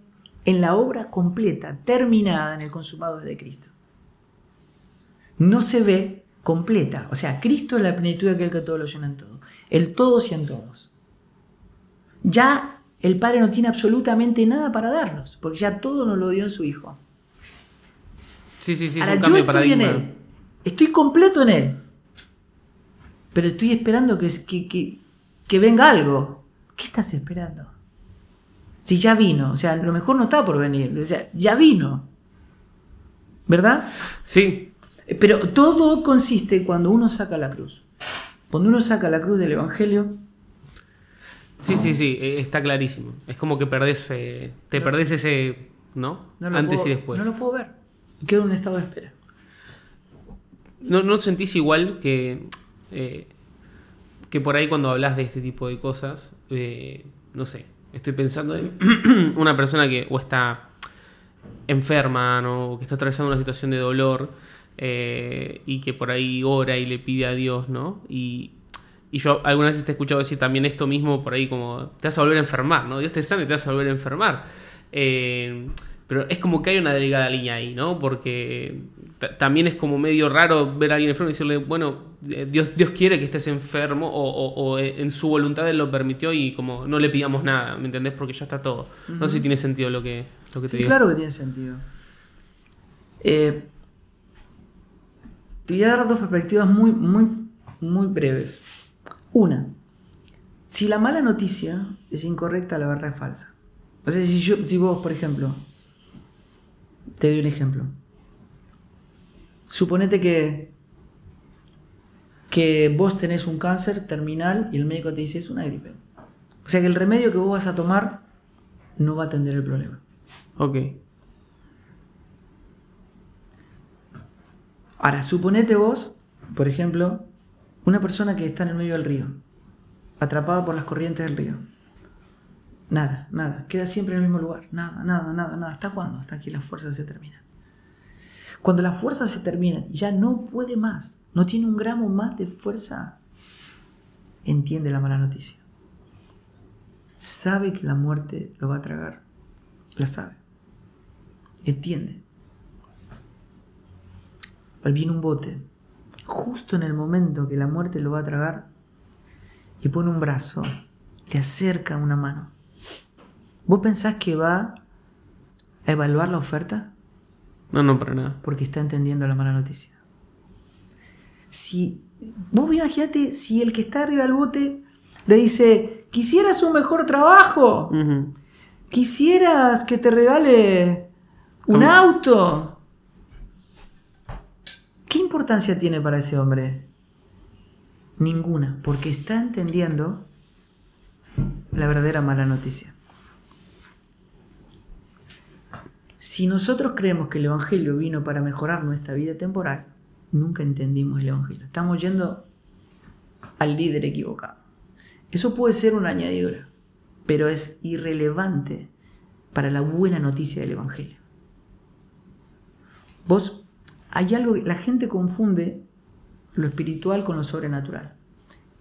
S2: en la obra completa, terminada en el consumado de Cristo. No se ve completa. O sea, Cristo es la plenitud de aquel que todo lo llena en todo. El todos y en todos. Ya el Padre no tiene absolutamente nada para darnos, porque ya todo nos lo dio en su Hijo.
S1: Sí, sí, sí, es
S2: Ahora,
S1: un
S2: yo estoy en. Él. Estoy completo en Él. Pero estoy esperando que, que, que- que venga algo. ¿Qué estás esperando? Si ya vino. O sea, lo mejor no está por venir. O sea, ya vino. ¿Verdad?
S1: Sí,
S2: Pero todo consiste cuando uno saca la cruz. Cuando uno saca la cruz del Evangelio,
S1: sí, sí, sí, eh, está clarísimo. Es como que perdés, eh, te
S2: No.
S1: perdés ese, ¿no? Antes
S2: puedo,
S1: y después.
S2: no lo puedo ver. Quedo en un estado de espera.
S1: ¿No, no sentís igual que, eh, que por ahí cuando hablas de este tipo de cosas, eh, no sé, estoy pensando en una persona que o está enferma, ¿no? o que está atravesando una situación de dolor eh, y que por ahí ora y le pide a Dios, ¿no? Y, y yo alguna vez te he escuchado decir también esto mismo por ahí como te vas a volver a enfermar, ¿no? Dios te sana y te vas a volver a enfermar. Eh, pero es como que hay una delgada línea ahí, ¿no? Porque ta- también es como medio raro ver a alguien enfermo y decirle, bueno, eh, Dios, Dios quiere que estés enfermo o, o- o en su voluntad Él lo permitió y como no le pidamos nada, ¿me entendés? Porque ya está todo. No sé si tiene sentido lo que, lo que te
S2: Sí,
S1: digo.
S2: claro que tiene sentido. Eh, te voy a dar dos perspectivas muy, muy, muy breves. Una, si la mala noticia es incorrecta, la verdad es falsa. O sea, si, yo, si vos, por ejemplo, te doy un ejemplo. Suponete que, que vos tenés un cáncer terminal y el médico te dice es una gripe. O sea que el remedio que vos vas a tomar no va a atender el problema.
S1: Ok.
S2: Ahora, suponete vos, por ejemplo, una persona que está en el medio del río, atrapada por las corrientes del río. Nada, nada, queda siempre en el mismo lugar. Nada, nada, nada, nada. ¿Hasta cuándo? Hasta que las fuerzas se terminan. Cuando las fuerzas se terminan y ya no puede más, no tiene un gramo más de fuerza, entiende la mala noticia. Sabe que la muerte lo va a tragar. La sabe. Entiende. Viene un bote, justo en el momento que la muerte lo va a tragar, y pone un brazo, le acerca una mano. ¿Vos pensás que va a evaluar la oferta?
S1: No, no, para nada.
S2: Porque está entendiendo la mala noticia. Si, vos imagínate si el que está arriba del bote le dice, quisieras un mejor trabajo, quisieras que te regale Un auto. ¿Qué importancia tiene para ese hombre? Ninguna, porque está entendiendo la verdadera mala noticia. Si nosotros creemos que el Evangelio vino para mejorar nuestra vida temporal, nunca entendimos el Evangelio. Estamos yendo al líder equivocado. Eso puede ser una añadidura, pero es irrelevante para la buena noticia del Evangelio. Vos, hay algo, la gente confunde lo espiritual con lo sobrenatural.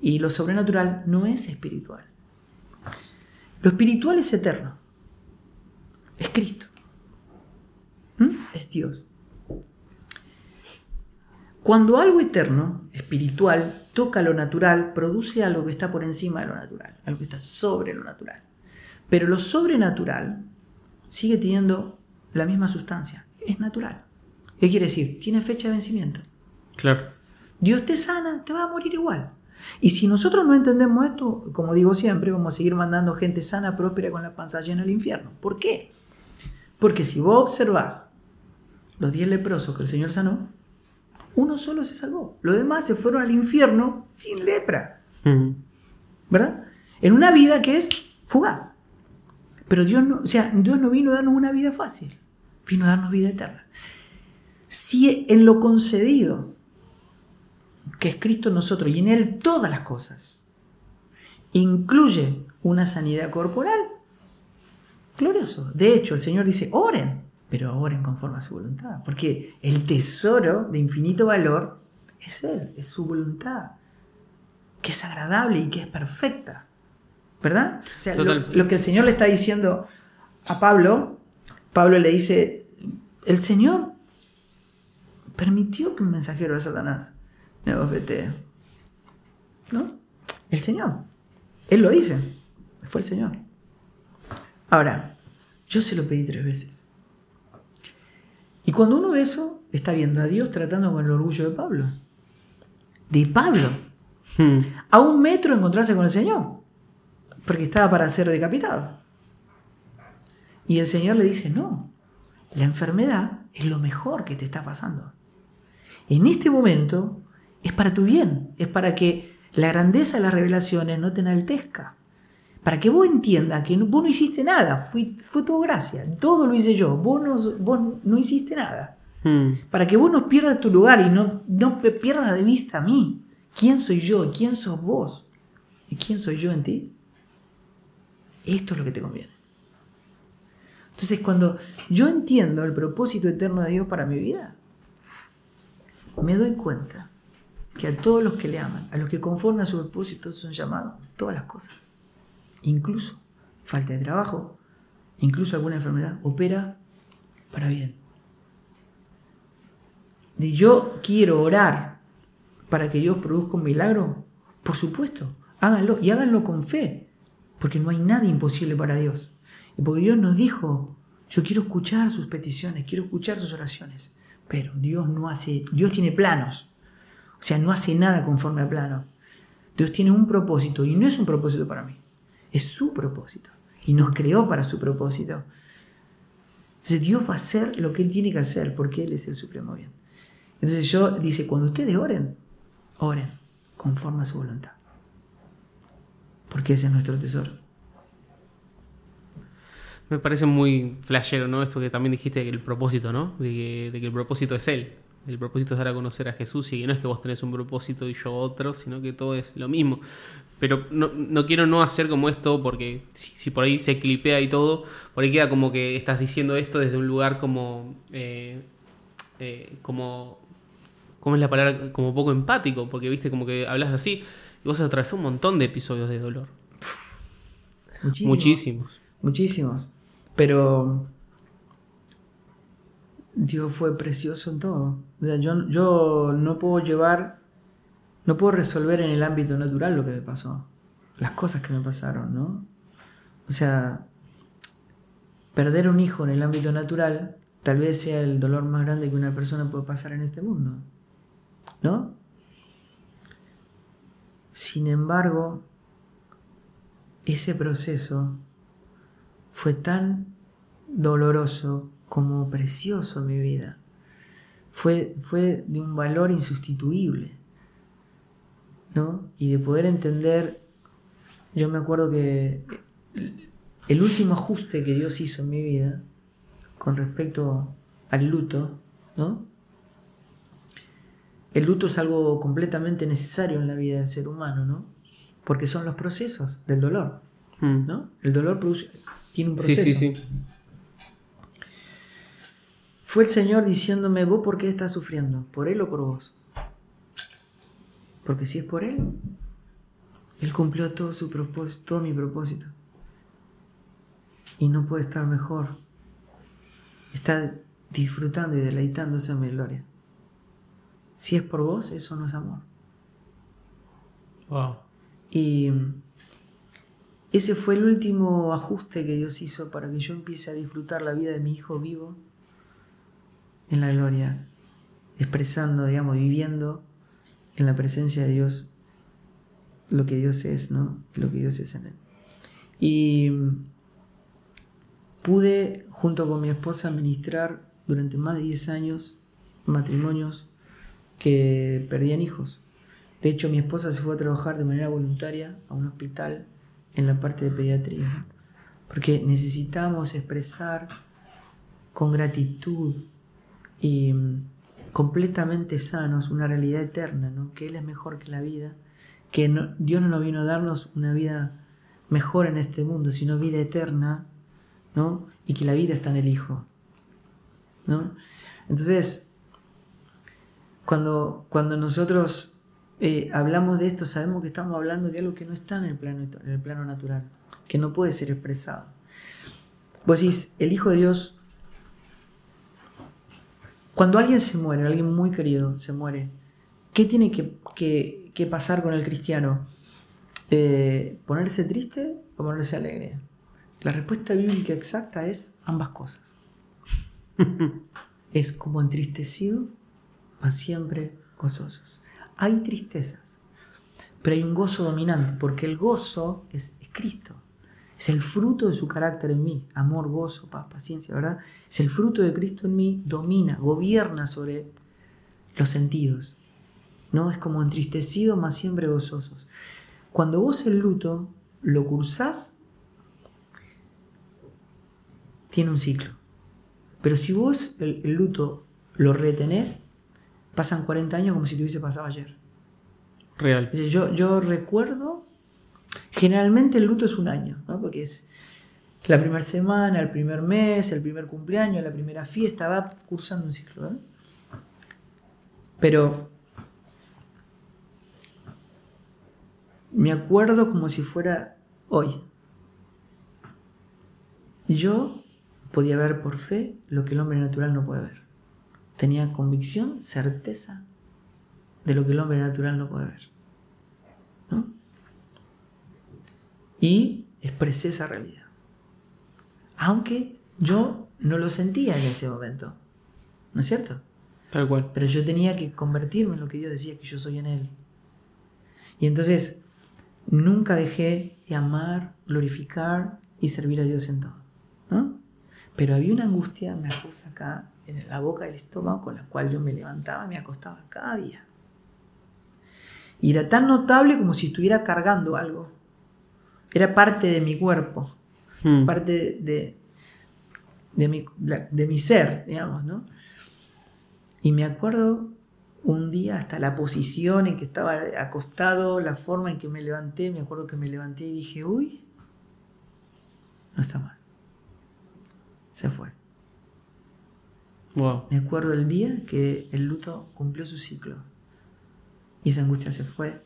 S2: Y lo sobrenatural no es espiritual. Lo espiritual es eterno. Es Cristo. ¿Mm? Es Dios. Cuando algo eterno, espiritual, toca lo natural, produce algo que está por encima de lo natural, algo que está sobre lo natural. Pero lo sobrenatural sigue teniendo la misma sustancia, es natural. ¿Qué quiere decir? Tiene fecha de vencimiento.
S1: Claro.
S2: Dios te sana, te va a morir igual. Y si nosotros no entendemos esto, como digo siempre, vamos a seguir mandando gente sana, próspera, con la panza llena al infierno. ¿Por qué? Porque si vos observás los diez leprosos que el Señor sanó, uno solo se salvó. Los demás se fueron al infierno sin lepra. ¿Verdad? En una vida que es fugaz. Pero Dios no, o sea, Dios no vino a darnos una vida fácil, vino a darnos vida eterna. Si en lo concedido que es Cristo en nosotros y en Él todas las cosas, incluye una sanidad corporal, glorioso. De hecho, el Señor dice, oren, pero oren conforme a su voluntad, porque el tesoro de infinito valor es Él, es su voluntad, que es agradable y que es perfecta. ¿Verdad? O sea, lo, lo que el Señor le está diciendo a Pablo, Pablo le dice, el Señor permitió que un mensajero de Satanás me bofetee. ¿No? El Señor. Él lo dice. Fue el Señor. Ahora, yo se lo pedí tres veces. Y cuando uno ve eso, está viendo a Dios tratando con el orgullo de Pablo. De Pablo.
S1: Hmm.
S2: A un metro encontrarse con el Señor. Porque estaba para ser decapitado. Y el Señor le dice, no, la enfermedad es lo mejor que te está pasando. En este momento es para tu bien, es para que la grandeza de las revelaciones no te enaltezca. Para que vos entiendas que vos no hiciste nada, fue, fue todo gracia, todo lo hice yo, vos no, vos no hiciste nada.
S1: Hmm.
S2: Para que vos no pierdas tu lugar y no, no pierdas de vista a mí. ¿Quién soy yo? ¿Quién sos vos? ¿Y quién soy yo en ti? Esto es lo que te conviene. Entonces, cuando yo entiendo el propósito eterno de Dios para mi vida, me doy cuenta que a todos los que le aman, a los que conforme a su propósito son llamados, todas las cosas, incluso falta de trabajo, incluso alguna enfermedad, opera para bien. Y yo quiero orar para que Dios produzca un milagro, por supuesto, háganlo y háganlo con fe, porque no hay nada imposible para Dios. Y porque Dios nos dijo, yo quiero escuchar sus peticiones, quiero escuchar sus oraciones, pero Dios no hace, Dios tiene planos, o sea, no hace nada conforme al plano. Dios tiene un propósito y no es un propósito para mí, es su propósito. Y nos creó para su propósito. Entonces Dios va a hacer lo que Él tiene que hacer porque Él es el supremo bien. Entonces yo dice, cuando ustedes oren, oren conforme a su voluntad. Porque ese es nuestro tesoro.
S1: Me parece muy flashero, ¿no? Esto que también dijiste, el propósito, ¿no? De que el propósito es Él. El propósito es dar a conocer a Jesús y que no es que vos tenés un propósito y yo otro, sino que todo es lo mismo. Pero no, no quiero no hacer como esto porque si, si, por ahí se clipea y todo, por ahí queda como que estás diciendo esto desde un lugar como... Eh, eh, como ¿Cómo es la palabra? Como poco empático, porque viste como que hablas así y vos atravesás un montón de episodios de dolor.
S2: Muchísimos.
S1: Muchísimos.
S2: Muchísimos. Pero Dios fue precioso en todo. O sea, yo, yo no puedo llevar, no puedo resolver en el ámbito natural lo que me pasó. Las cosas que me pasaron, ¿no? O sea, perder un hijo en el ámbito natural tal vez sea el dolor más grande que una persona puede pasar en este mundo. ¿No? Sin embargo, ese proceso fue tan doloroso, como precioso mi vida. Fue, fue de un valor insustituible. ¿no? Y de poder entender, yo me acuerdo que el último ajuste que Dios hizo en mi vida con respecto al luto, ¿no? El luto es algo completamente necesario en la vida del ser humano, ¿no? Porque son los procesos del dolor,
S1: Mm.
S2: ¿no? El dolor produce, tiene un
S1: Sí,
S2: proceso.
S1: sí, sí.
S2: Fue el Señor diciéndome, ¿vos por qué estás sufriendo? ¿Por Él o por vos? Porque si es por Él, Él cumplió todo su propósito, todo mi propósito. Y no puede estar mejor. Está disfrutando y deleitándose en mi gloria. Si es por vos, eso no es amor.
S1: Wow.
S2: Y ese fue el último ajuste que Dios hizo para que yo empiece a disfrutar la vida de mi hijo vivo en la gloria, expresando, digamos, viviendo en la presencia de Dios lo que Dios es, ¿no? Lo que Dios es en él. Y pude, junto con mi esposa, ministrar durante más de 10 años matrimonios que perdían hijos. De hecho, mi esposa se fue a trabajar de manera voluntaria a un hospital en la parte de pediatría, porque necesitamos expresar con gratitud y mm, completamente sanos una realidad eterna, ¿no? que Él es mejor que la vida, que Dios no nos vino a darnos una vida mejor en este mundo, sino vida eterna, ¿no? y que la vida está en el Hijo. ¿no? Entonces, cuando, cuando nosotros eh, hablamos de esto, sabemos que estamos hablando de algo que no está en el, plano, en el plano natural, que no puede ser expresado. Vos decís, el Hijo de Dios, cuando alguien se muere, alguien muy querido se muere, ¿qué tiene que, que- que pasar con el cristiano? Eh, ¿Ponerse triste o ponerse alegre? La respuesta bíblica exacta es ambas cosas. es como entristecido, mas siempre gozosos. Hay tristezas, pero hay un gozo dominante, porque el gozo es, es Cristo. Es el fruto de su carácter en mí. Amor, gozo, paz, paciencia, ¿verdad? Es el fruto de Cristo en mí, domina, gobierna sobre los sentidos. ¿No? Es como entristecido, mas siempre gozosos. Cuando vos el luto lo cursás, tiene un ciclo. Pero si vos el, el luto lo retenés, pasan 40 años como si te hubiese pasado ayer.
S1: Real.
S2: Yo, yo recuerdo, generalmente el luto es un año, ¿no? porque es la primera semana, el primer mes, el primer cumpleaños, la primera fiesta, va cursando un ciclo. ¿no? Pero me acuerdo como si fuera hoy. Yo podía ver por fe lo que el hombre natural no puede ver. Tenía convicción, certeza de lo que el hombre natural no puede ver. ¿no? Y expresé esa realidad. Aunque yo no lo sentía en ese momento. ¿No es cierto?
S1: Tal cual.
S2: Pero yo tenía que convertirme en lo que Dios decía que yo soy en Él. Y entonces nunca dejé de amar, glorificar y servir a Dios en todo. ¿no? Pero había una angustia, una cosa acá en la boca del estómago con la cual yo me levantaba y me acostaba cada día. Y era tan notable como si estuviera cargando algo. Era parte de mi cuerpo,
S1: Mm.
S2: parte de, de, mi, de mi ser, digamos, ¿no? Y me acuerdo un día hasta la posición en que estaba acostado, la forma en que me levanté, me acuerdo que me levanté y dije, uy, no está más. Se fue.
S1: Wow.
S2: Me acuerdo el día que el luto cumplió su ciclo. Y esa angustia se fue.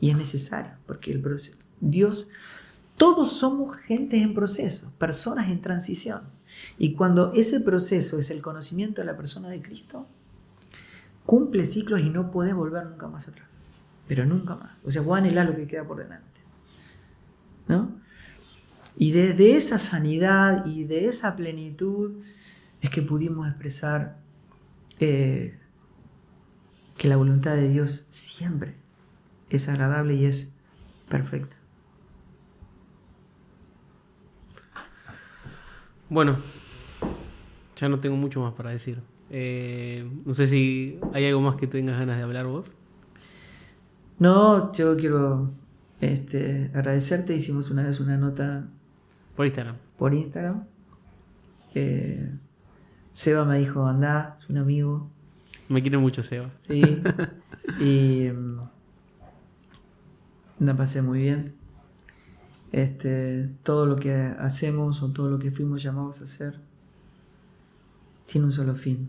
S2: Y es necesario, porque el proceso, Dios, todos somos gentes en proceso, personas en transición. Y cuando ese proceso es el conocimiento de la persona de Cristo, cumple ciclos y no puede volver nunca más atrás. Pero nunca más. O sea, vos anhelás lo que queda por delante. ¿No? Y desde esa sanidad y de esa plenitud es que pudimos expresar eh, que la voluntad de Dios siempre es agradable y es perfecta.
S1: Bueno, Ya no tengo mucho más para decir. Eh, no sé si hay algo más que tengas ganas de hablar vos.
S2: No, yo quiero este, agradecerte. Hicimos una vez una nota
S1: Por Instagram.
S2: por Instagram. Seba me dijo, anda, es un amigo.
S1: Me quiere mucho, Seba.
S2: Sí. y mm, la pasé muy bien. Este, todo lo que hacemos o todo lo que fuimos llamados a hacer tiene un solo fin,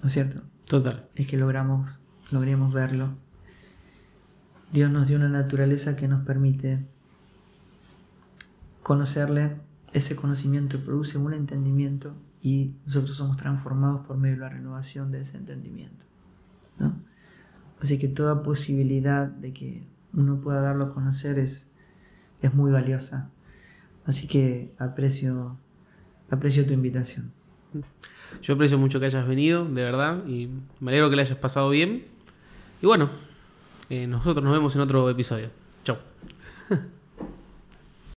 S2: ¿no es cierto?
S1: Total.
S2: Es que logramos, logremos verlo. Dios nos dio una naturaleza que nos permite conocerle. Ese conocimiento produce un entendimiento y nosotros somos transformados por medio de la renovación de ese entendimiento. ¿no? Así que toda posibilidad de que uno pueda darlo a conocer es, es muy valiosa. Así que aprecio, aprecio tu invitación.
S1: Yo aprecio mucho que hayas venido, de verdad, y me alegro que le hayas pasado bien. Y bueno, eh, nosotros nos vemos en otro episodio. Chau.